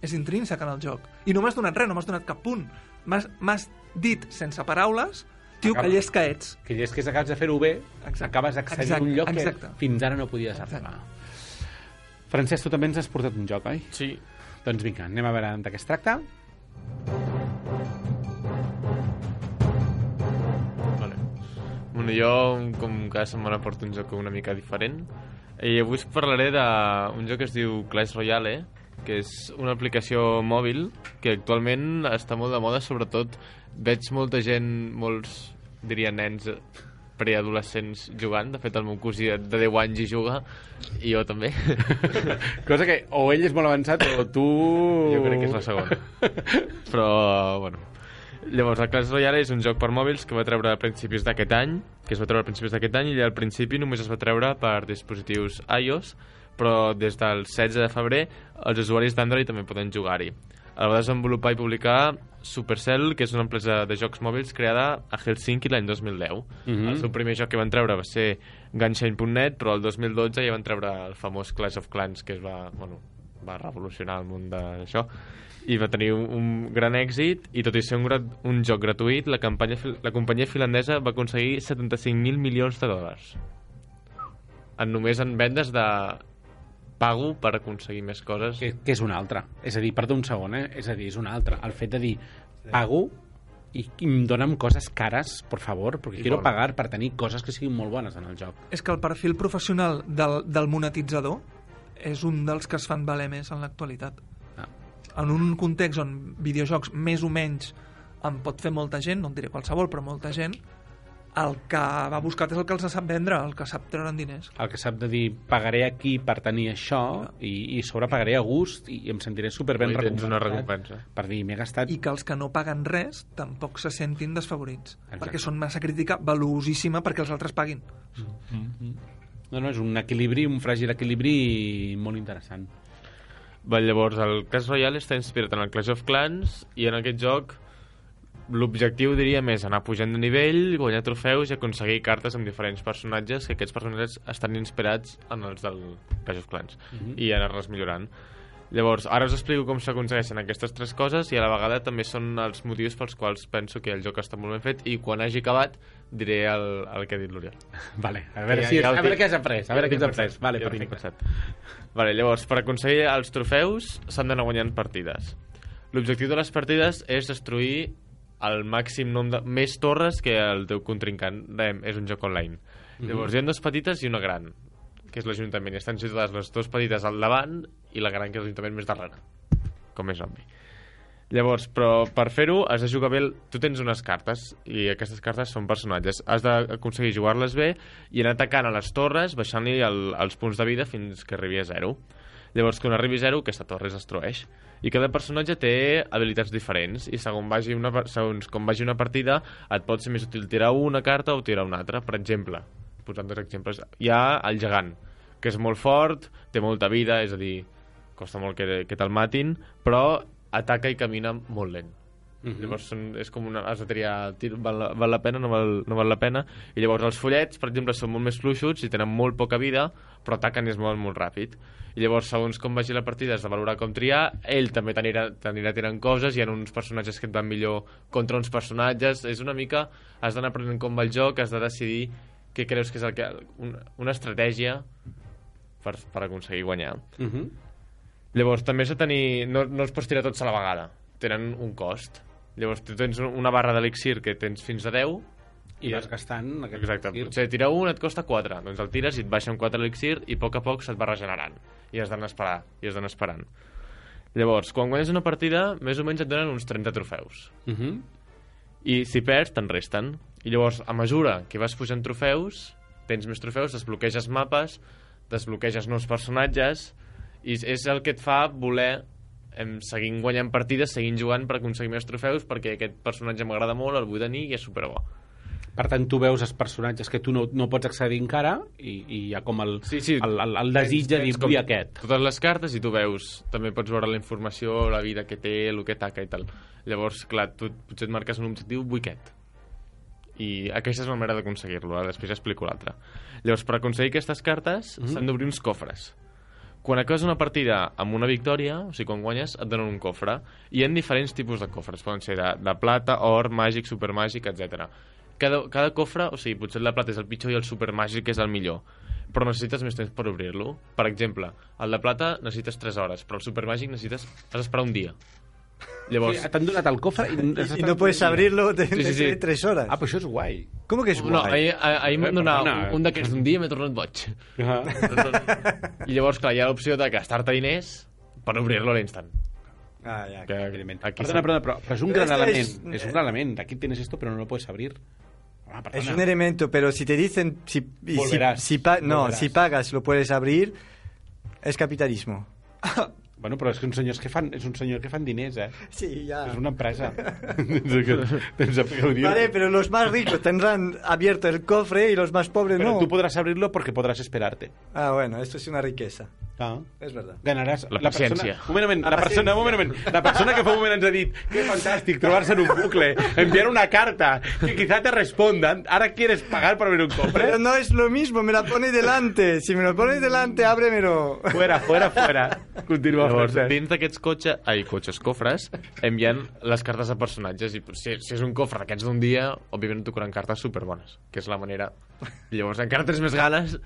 És intrínsec en el joc. I no m'has donat res, no m'has donat cap punt. M'has m'has dit, sense paraules, tio, Acaba- que llest que ets. Que és que acabes de fer-ho bé, Exacte. acabes accedint a un lloc exacte. que fins ara no podies Exacte. Francesc, tu també ens has portat un joc, oi? Sí, Doncs vinga, anem a veure de què es tracta. Vale. Bueno, jo, com cada setmana, porto un joc una mica diferent. I avui us parlaré d'un joc que es diu Clash Royale, que és una aplicació mòbil que actualment està molt de moda, sobretot veig molta gent, molts, diria nens preadolescents jugant. De fet, el meu cosí de 10 anys hi juga, i jo també. Cosa que o ell és molt avançat o tu... Jo crec que és la segona. Però, bueno... Llavors, el Clash Royale és un joc per mòbils que va treure a principis d'aquest any, que es va treure a principis d'aquest any, i al principi només es va treure per dispositius iOS, però des del 16 de febrer els usuaris d'Android també poden jugar-hi. El va desenvolupar i publicar Supercell, que és una empresa de jocs mòbils creada a Helsinki l'any 2010. Mhm. El seu primer joc que van treure va ser Gunshine.net, però el 2012 ja van treure el famós Clash of Clans, que es va, bueno, va revolucionar el món d'això i va tenir un, un gran èxit i tot i ser un, un joc gratuït la, campanya, la companyia finlandesa va aconseguir 75.000 milions de dòlars en només en vendes de pago per aconseguir més coses. Que, que és una altra. És a dir, perdó un segon, eh? És a dir, és una altra. El fet de dir, pago i, i em dona'm coses cares, por favor, perquè quiero molt. pagar per tenir coses que siguin molt bones en el joc. És que el perfil professional del, del monetitzador és un dels que es fan valer més en l'actualitat. Ah. En un context on videojocs més o menys en pot fer molta gent, no en diré qualsevol, però molta gent, el que va buscat és el que els sap vendre, el que sap treure'n diners. El que sap de dir, pagaré aquí per tenir això i, i sobre pagaré a gust i em sentiré superben I tens una recompensat recompensa. per dir, m'he gastat... I que els que no paguen res tampoc se sentin desfavorits, Exacte. perquè són massa crítica valuosíssima perquè els altres paguin. No, no, és un equilibri, un fràgil equilibri molt interessant. Bé, llavors, el Clash Royale està inspirat en el Clash of Clans i en aquest joc l'objectiu, diríem, és anar pujant de nivell, guanyar trofeus i aconseguir cartes amb diferents personatges, que aquests personatges estan inspirats en els del Clash of Clans Mhm. i anar-les millorant. Llavors, ara us explico com s'aconsegueixen aquestes tres coses i a la vegada també són els motius pels quals penso que el joc està molt ben fet i quan hagi acabat diré el, el que ha dit l'Oriol. Vale, a veure, Ja- si, ja a veure què has après, a veure què has après. Vale, ja perfecte. Vale, llavors, per aconseguir els trofeus s'han d'anar guanyant partides. L'objectiu de les partides és destruir el màxim nombre de... més torres que el teu contrincant. Dèiem, és un joc online. Llavors, hi ha dues petites i una gran, que és l'Ajuntament. I estan situades les dues petites al davant i la gran, que és l'Ajuntament més darrere. Com és obvi. Llavors, però per fer-ho has de jugar bé... el- Tu tens unes cartes i aquestes cartes són personatges. Has d'aconseguir jugar-les bé i anar atacant a les torres, baixant-li el, els punts de vida fins que arribi a zero. Llavors, quan arribi a zero, aquesta torre es destrueix. I cada personatge té habilitats diferents i segons, vagi una, segons com vagi una partida et pot ser més útil tirar una carta o tirar una altra. Per exemple, posant dos exemples, hi ha el gegant, que és molt fort, té molta vida, és a dir, costa molt que, que te'l matin, però ataca i camina molt lent. Mhm. Llavors són, és com una... Has de triar, tir, val, la- val la pena, no val, no val la pena. I llavors els follets, per exemple, són molt més fluixuts i tenen molt poca vida, però ataquen i es mouen molt ràpid. I llavors, segons com vagi la partida, has de valorar com triar. Ell també t'anirà tirant coses, hi ha uns personatges que et van millor contra uns personatges. És una mica... Has d'anar aprenent com va el joc, has de decidir què creus que és el que, una, una estratègia per, per aconseguir guanyar. Mhm. Llavors, també has de tenir... No, no els pots tirar tots a la vegada. Tenen un cost. Llavors, tu tens una barra d'elixir que tens fins a 10 I vas gastant... Aquest Exacte, elixir. potser tirar un et costa 4, doncs el tires i et baixa un 4 elixir i a poc a poc se't va regenerant. I has d'anar esperar, i has d'anar esperant. Llavors, quan guanyes una partida, més o menys et donen uns 30 trofeus. Mhm. I si perds, te'n resten. I llavors, a mesura que vas pujant trofeus, tens més trofeus, desbloqueges mapes, desbloqueges nous personatges, i és el que et fa voler em, seguint guanyant partides, seguint jugant per aconseguir més trofeus, perquè aquest personatge m'agrada molt, el vull tenir i és superbo. Per tant, tu veus els personatges que tu no, no pots accedir encara i, i hi ha com el, Sí, sí. el, el, el desig de dir, vull aquest. Totes les cartes i tu veus, també pots veure la informació, la vida que té, el que taca i tal. Llavors, clar, tu potser et marques un objectiu, vull aquest. I aquesta és una manera d'aconseguir-lo, eh? després explico l'altra. Llavors, per aconseguir aquestes cartes, Mhm. s'han d'obrir uns cofres. Quan acabes una partida amb una victòria, o sigui, quan guanyes, et donen un cofre. I hi ha diferents tipus de cofres. Poden ser de, de plata, or, màgic, supermàgic, etc. Cada, cada cofre, o sigui, potser el de plata és el pitjor i el supermàgic és el millor. Però necessites més temps per obrir-lo. Per exemple, el de plata necessites 3 hores, però el supermàgic necessites... has d'esperar un dia. Llavors... Sí, T'han donat el cofre i, Y no puedes abrirlo de, Sí, sí, sí. de tres horas. Ah, però això és guai. ¿Cómo que es No, guay? ahir, ahir m'han Eh, donat un, un d'aquests d'un dia i m'he tornat boig. I llavors, clar, hi ha l'opció de gastar-te diners per obrir-lo a l'instant. Ah, ya. Que Evidentment. aquí Perdona, perdona, però, però és un gran este element. es- És un gran element. Aquí tienes esto, pero no lo puedes abrir. Ah. Es un elemento, pero si te dicen si, y si, Volverás, si pa- no, volverás. si pagas lo puedes abrir, es capitalismo. Bueno, però és que un senyors que fan, és un senyor que fan diners, eh? Sí, ya. És una empresa. Tens que ho dir. Vale, pero los más ricos tendrán abierto el cofre y los más pobres Pero no. tú podrás abrirlo porque podrás esperarte. Ah, bueno, esto es una riqueza. Ah. Es verdad. Ganaràs La persona, paciència. un moment, La la, persona, paciència. un moment, la persona que fa un moment ens ha dit que fantàstic trobar-se en un bucle, enviar una carta, que quizá te respondan, ara quieres pagar por abrir un Pero cofre. no es lo mismo, me la pone delante. Si me lo pones delante, ábremelo. Fuera, fuera, fuera. Continua, Llavors, dins d'aquests cotxes, ai, cotxes, cofres, envien les cartes de personatges i si, si és un cofre d'aquests d'un dia, òbviament tocaran cartes superbones, que és la manera... Llavors encara tens més ganes.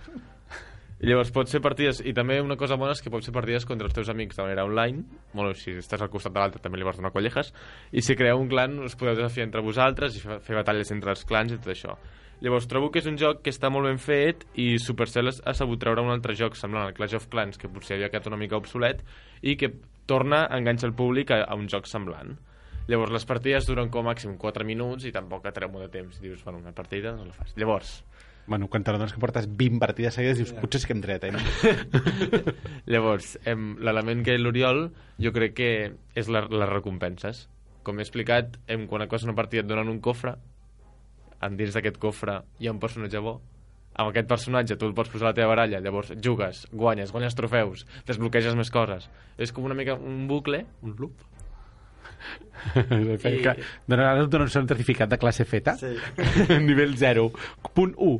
I llavors pots fer partides, i també una cosa bona és que pots fer partides contra els teus amics de manera online, bueno, si estàs al costat de l'altre també li vols donar collejas, i si creeu un clan us podeu desafiar entre vosaltres i fer batalles entre els clans i tot això. Llavors trobo que és un joc que està molt ben fet i Supercell ha sabut treure un altre joc semblant al Clash of Clans que potser havia quedat una mica obsolet i que torna a enganxar el públic a, a un joc semblant. Llavors les partides duren com a màxim 4 minuts i tampoc atreu molt de temps. Dius, bueno, una partida no la fas. Llavors, Bueno, quan te n'adones que portes 20 partides seguides, dius, potser sí que hem tret, eh? Llavors, em, l'element que l'Oriol jo crec que és la, les recompenses. Com he explicat, em, quan acabes una partida et donen un cofre, en dins d'aquest cofre hi ha un personatge bo, amb aquest personatge tu el pots posar a la teva baralla, llavors jugues, guanyes, guanyes trofeus, desbloqueges més coses. És com una mica un bucle, un loop, I... Que, dona, ara et donen un certificat de classe feta, Sí. nivell 0, punt 1.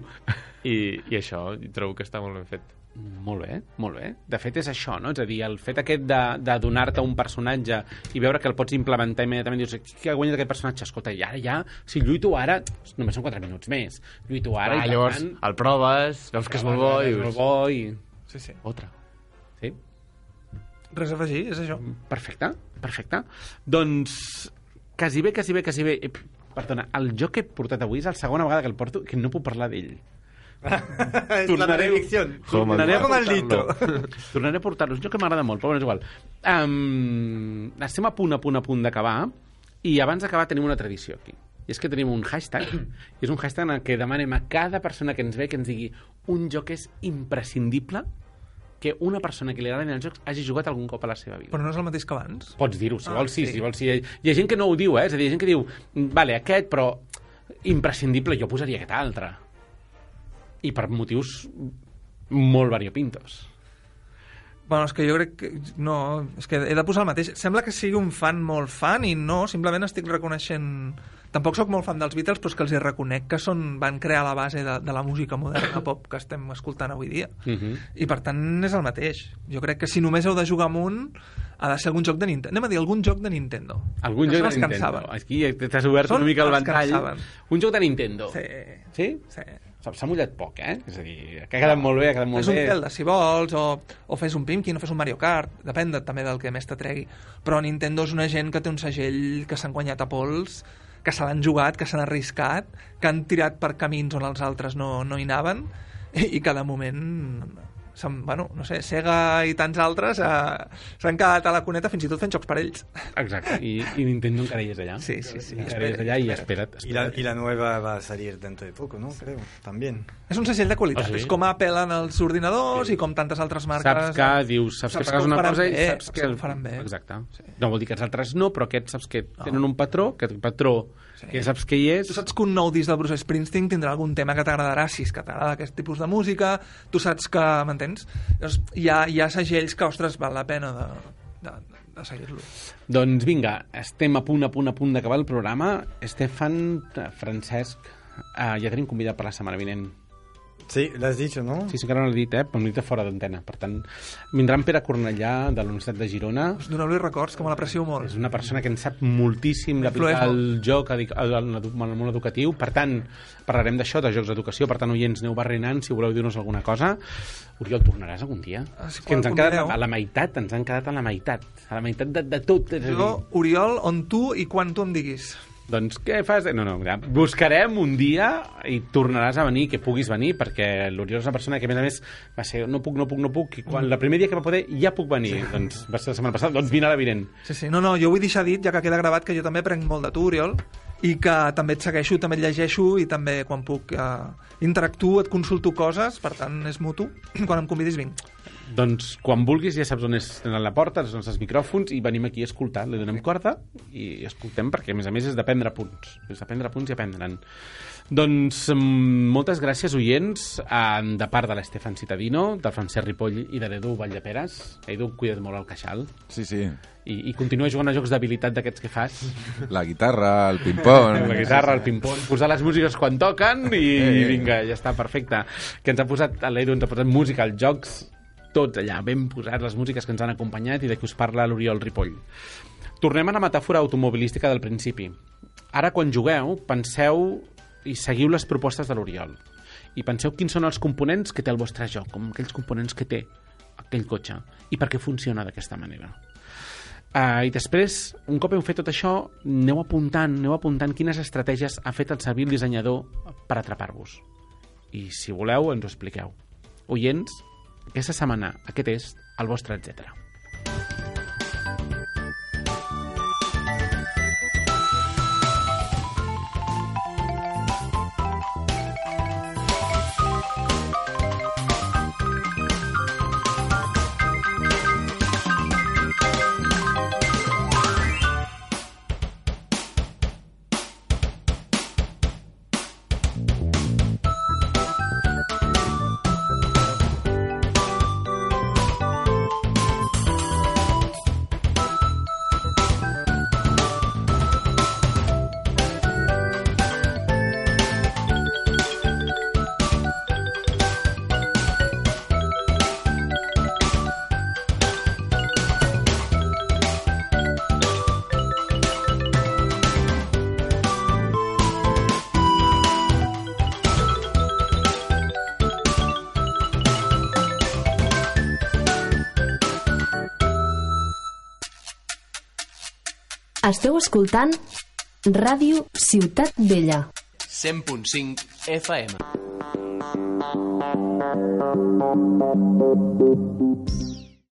i, i això i trobo que està molt ben fet. Molt bé, molt bé. De fet, és això, no? És a dir, el fet aquest de, de donar-te un personatge i veure que el pots implementar immediatament, dius, qui ha guanyat aquest personatge? Escolta, i ara ja, si lluito ara, només són 4 minuts més. Lluito ara Ah, i llavors, tant... el proves, veus que és molt bo i és molt bo i... Sí, sí. otra. Sí, Res a afegir, és això. perfecte, perfecte. Doncs, quasi bé, quasi bé, quasi bé. Perdona, el joc que he portat avui és la segona vegada que el porto que no puc parlar d'ell. Tornaré-. Com Tornaré a maldito. portar-lo. Tornaré a portar-lo. És un joc que m'agrada molt, però bueno, és igual. Um, estem a punt, a punt, a punt d'acabar i abans d'acabar tenim una tradició aquí. I és que tenim un hashtag, i és un hashtag en el que demanem a cada persona que ens ve que ens digui un joc que és imprescindible que una persona que li agraden els jocs hagi jugat algun cop a la seva vida. Però no és el mateix que abans. Pots dir-ho, si Ah, vols, sí, sí. si vols. Sí. Hi ha gent que no ho diu, eh? És a dir, hi ha gent que diu, vale, aquest, però imprescindible, jo posaria aquest altre. I per motius molt variopintos. Bueno, és que jo crec que... No, és que he de posar el mateix. Sembla que sigui un fan molt fan i no, simplement estic reconeixent... Tampoc sóc molt fan dels Beatles, però és que els hi reconec que són, van crear la base de, de la música moderna pop que estem escoltant avui dia. Uh -huh. I per tant és el mateix. Jo crec que si només heu de jugar amb un, ha de ser algun joc de Nintendo. Anem a dir algun joc de Nintendo. Algun Que joc de Nintendo. Aquí t'has obert Són una mica el ventall. Un joc de Nintendo. Sí, Sí? sí. S'ha mullat poc, eh? És a dir, que ha quedat molt bé, ha quedat molt Fes un bé. Zelda, si vols, o, o fes un Pimkin, o fes un Mario Kart, depèn de, també del que més t'atregui. Però Nintendo és una gent que té un segell que s'han guanyat a pols, que se l'han jugat, que s'han arriscat, que han tirat per camins on els altres no, no hi anaven, i, i que de moment bueno, no sé, Sega i tants altres eh, s'han quedat a la cuneta fins i tot fent jocs per ells. Exacte, I, i Nintendo encara hi és allà. Sí, sí, sí, Encara hi és espera't, allà i espera't. espera't. Y la, y la nueva va a salir dentro de poco, ¿no? Creo, también. És un segell de qualitat, Ah, sí? és com Apple en els ordinadors i com tantes altres marques. Saps que dius, saps, Saps que que una cosa i bé, saps saps que... que ho faran bé. Exacte. Sí. No vol dir que els altres no, però aquests saps que tenen un patró, que el patró Sí. que saps que hi és... Tu saps que un nou disc del Bruce Springsteen tindrà algun tema que t'agradarà si és que t'agrada aquest tipus de música, tu saps que, m'entens? Llavors, Hi ha, hi ha segells que, ostres, val la pena de, de, de seguir-lo. Doncs vinga, estem a punt, a punt, a punt d'acabar el programa. Estefan, Francesc, eh, ja tenim convidat per la setmana vinent. Sí, lo has dicho, ¿no? Sí, sí, encara no l'he dit, eh? Però m'he dit fora d'antena. Per tant, vindrà en Pere Cornellà, de la Universitat de Girona. Us doneu-li records, que me l'aprecio molt. És una persona que en sap moltíssim d'aplicar el joc al, al, al món educatiu. Per tant, parlarem d'això, de jocs d'educació. Per tant, oients, aneu barrenant si voleu dir-nos alguna cosa. Oriol, tornaràs algun dia? Ah, si que ens han quedat a la meitat, ens han quedat a la meitat. A la meitat de, de tot. És a dir, Jo, Oriol, on tu i quan tu em diguis. Doncs què fas? No, no, ja, buscarem un dia i tornaràs a venir, que puguis venir, perquè l'Oriol és una persona que, a més a més, va ser no puc, no puc, no puc, i quan el primer dia que va poder ja puc venir. Doncs va ser la setmana passada, doncs vine a la vinent. Sí, sí. No, no, jo vull deixar dit, ja que queda gravat, que jo també prenc molt de tu, Oriol, i que també et segueixo, també et llegeixo i també quan puc eh, interactuo, et consulto coses, per tant és mutu. Quan em convidis vinc. Doncs quan vulguis ja saps on és tenen la porta, els nostres micròfons i venim aquí a escoltar. Li donem corda i escoltem perquè a més a més és de prendre punts. És de prendre punts i aprendre'n. Doncs mm, moltes gràcies, oients, de part de l'Estefan Citadino, del Francesc Ripoll i de l'Edu Valldeperes. Edu, cuida't molt el queixal Sí, sí. i, i continua jugant a jocs d'habilitat d'aquests que fas. La guitarra, el ping-pong... La guitarra, el ping-pong, posar les músiques quan toquen i Eh. vinga, ja està, perfecte. Que ens ha posat, l'Edu ens ha posat música als jocs, tots allà, ben posats, les músiques que ens han acompanyat i de qui us parla l'Oriol Ripoll. Tornem a la metàfora automobilística del principi. Ara, quan jugueu, penseu i seguiu les propostes de l'Oriol. i penseu quins són els components que té el vostre joc, com aquells components que té aquell cotxe i per què funciona d'aquesta manera. Uh, I després, un cop heu fet tot això, aneu apuntant, aneu apuntant quines estratègies ha fet el servir el dissenyador per atrapar-vos. I si voleu, ens ho expliqueu. Oients, aquesta setmana aquest és el vostre etc. Esteu escoltant Ràdio Ciutat Vella. 100.5 FM.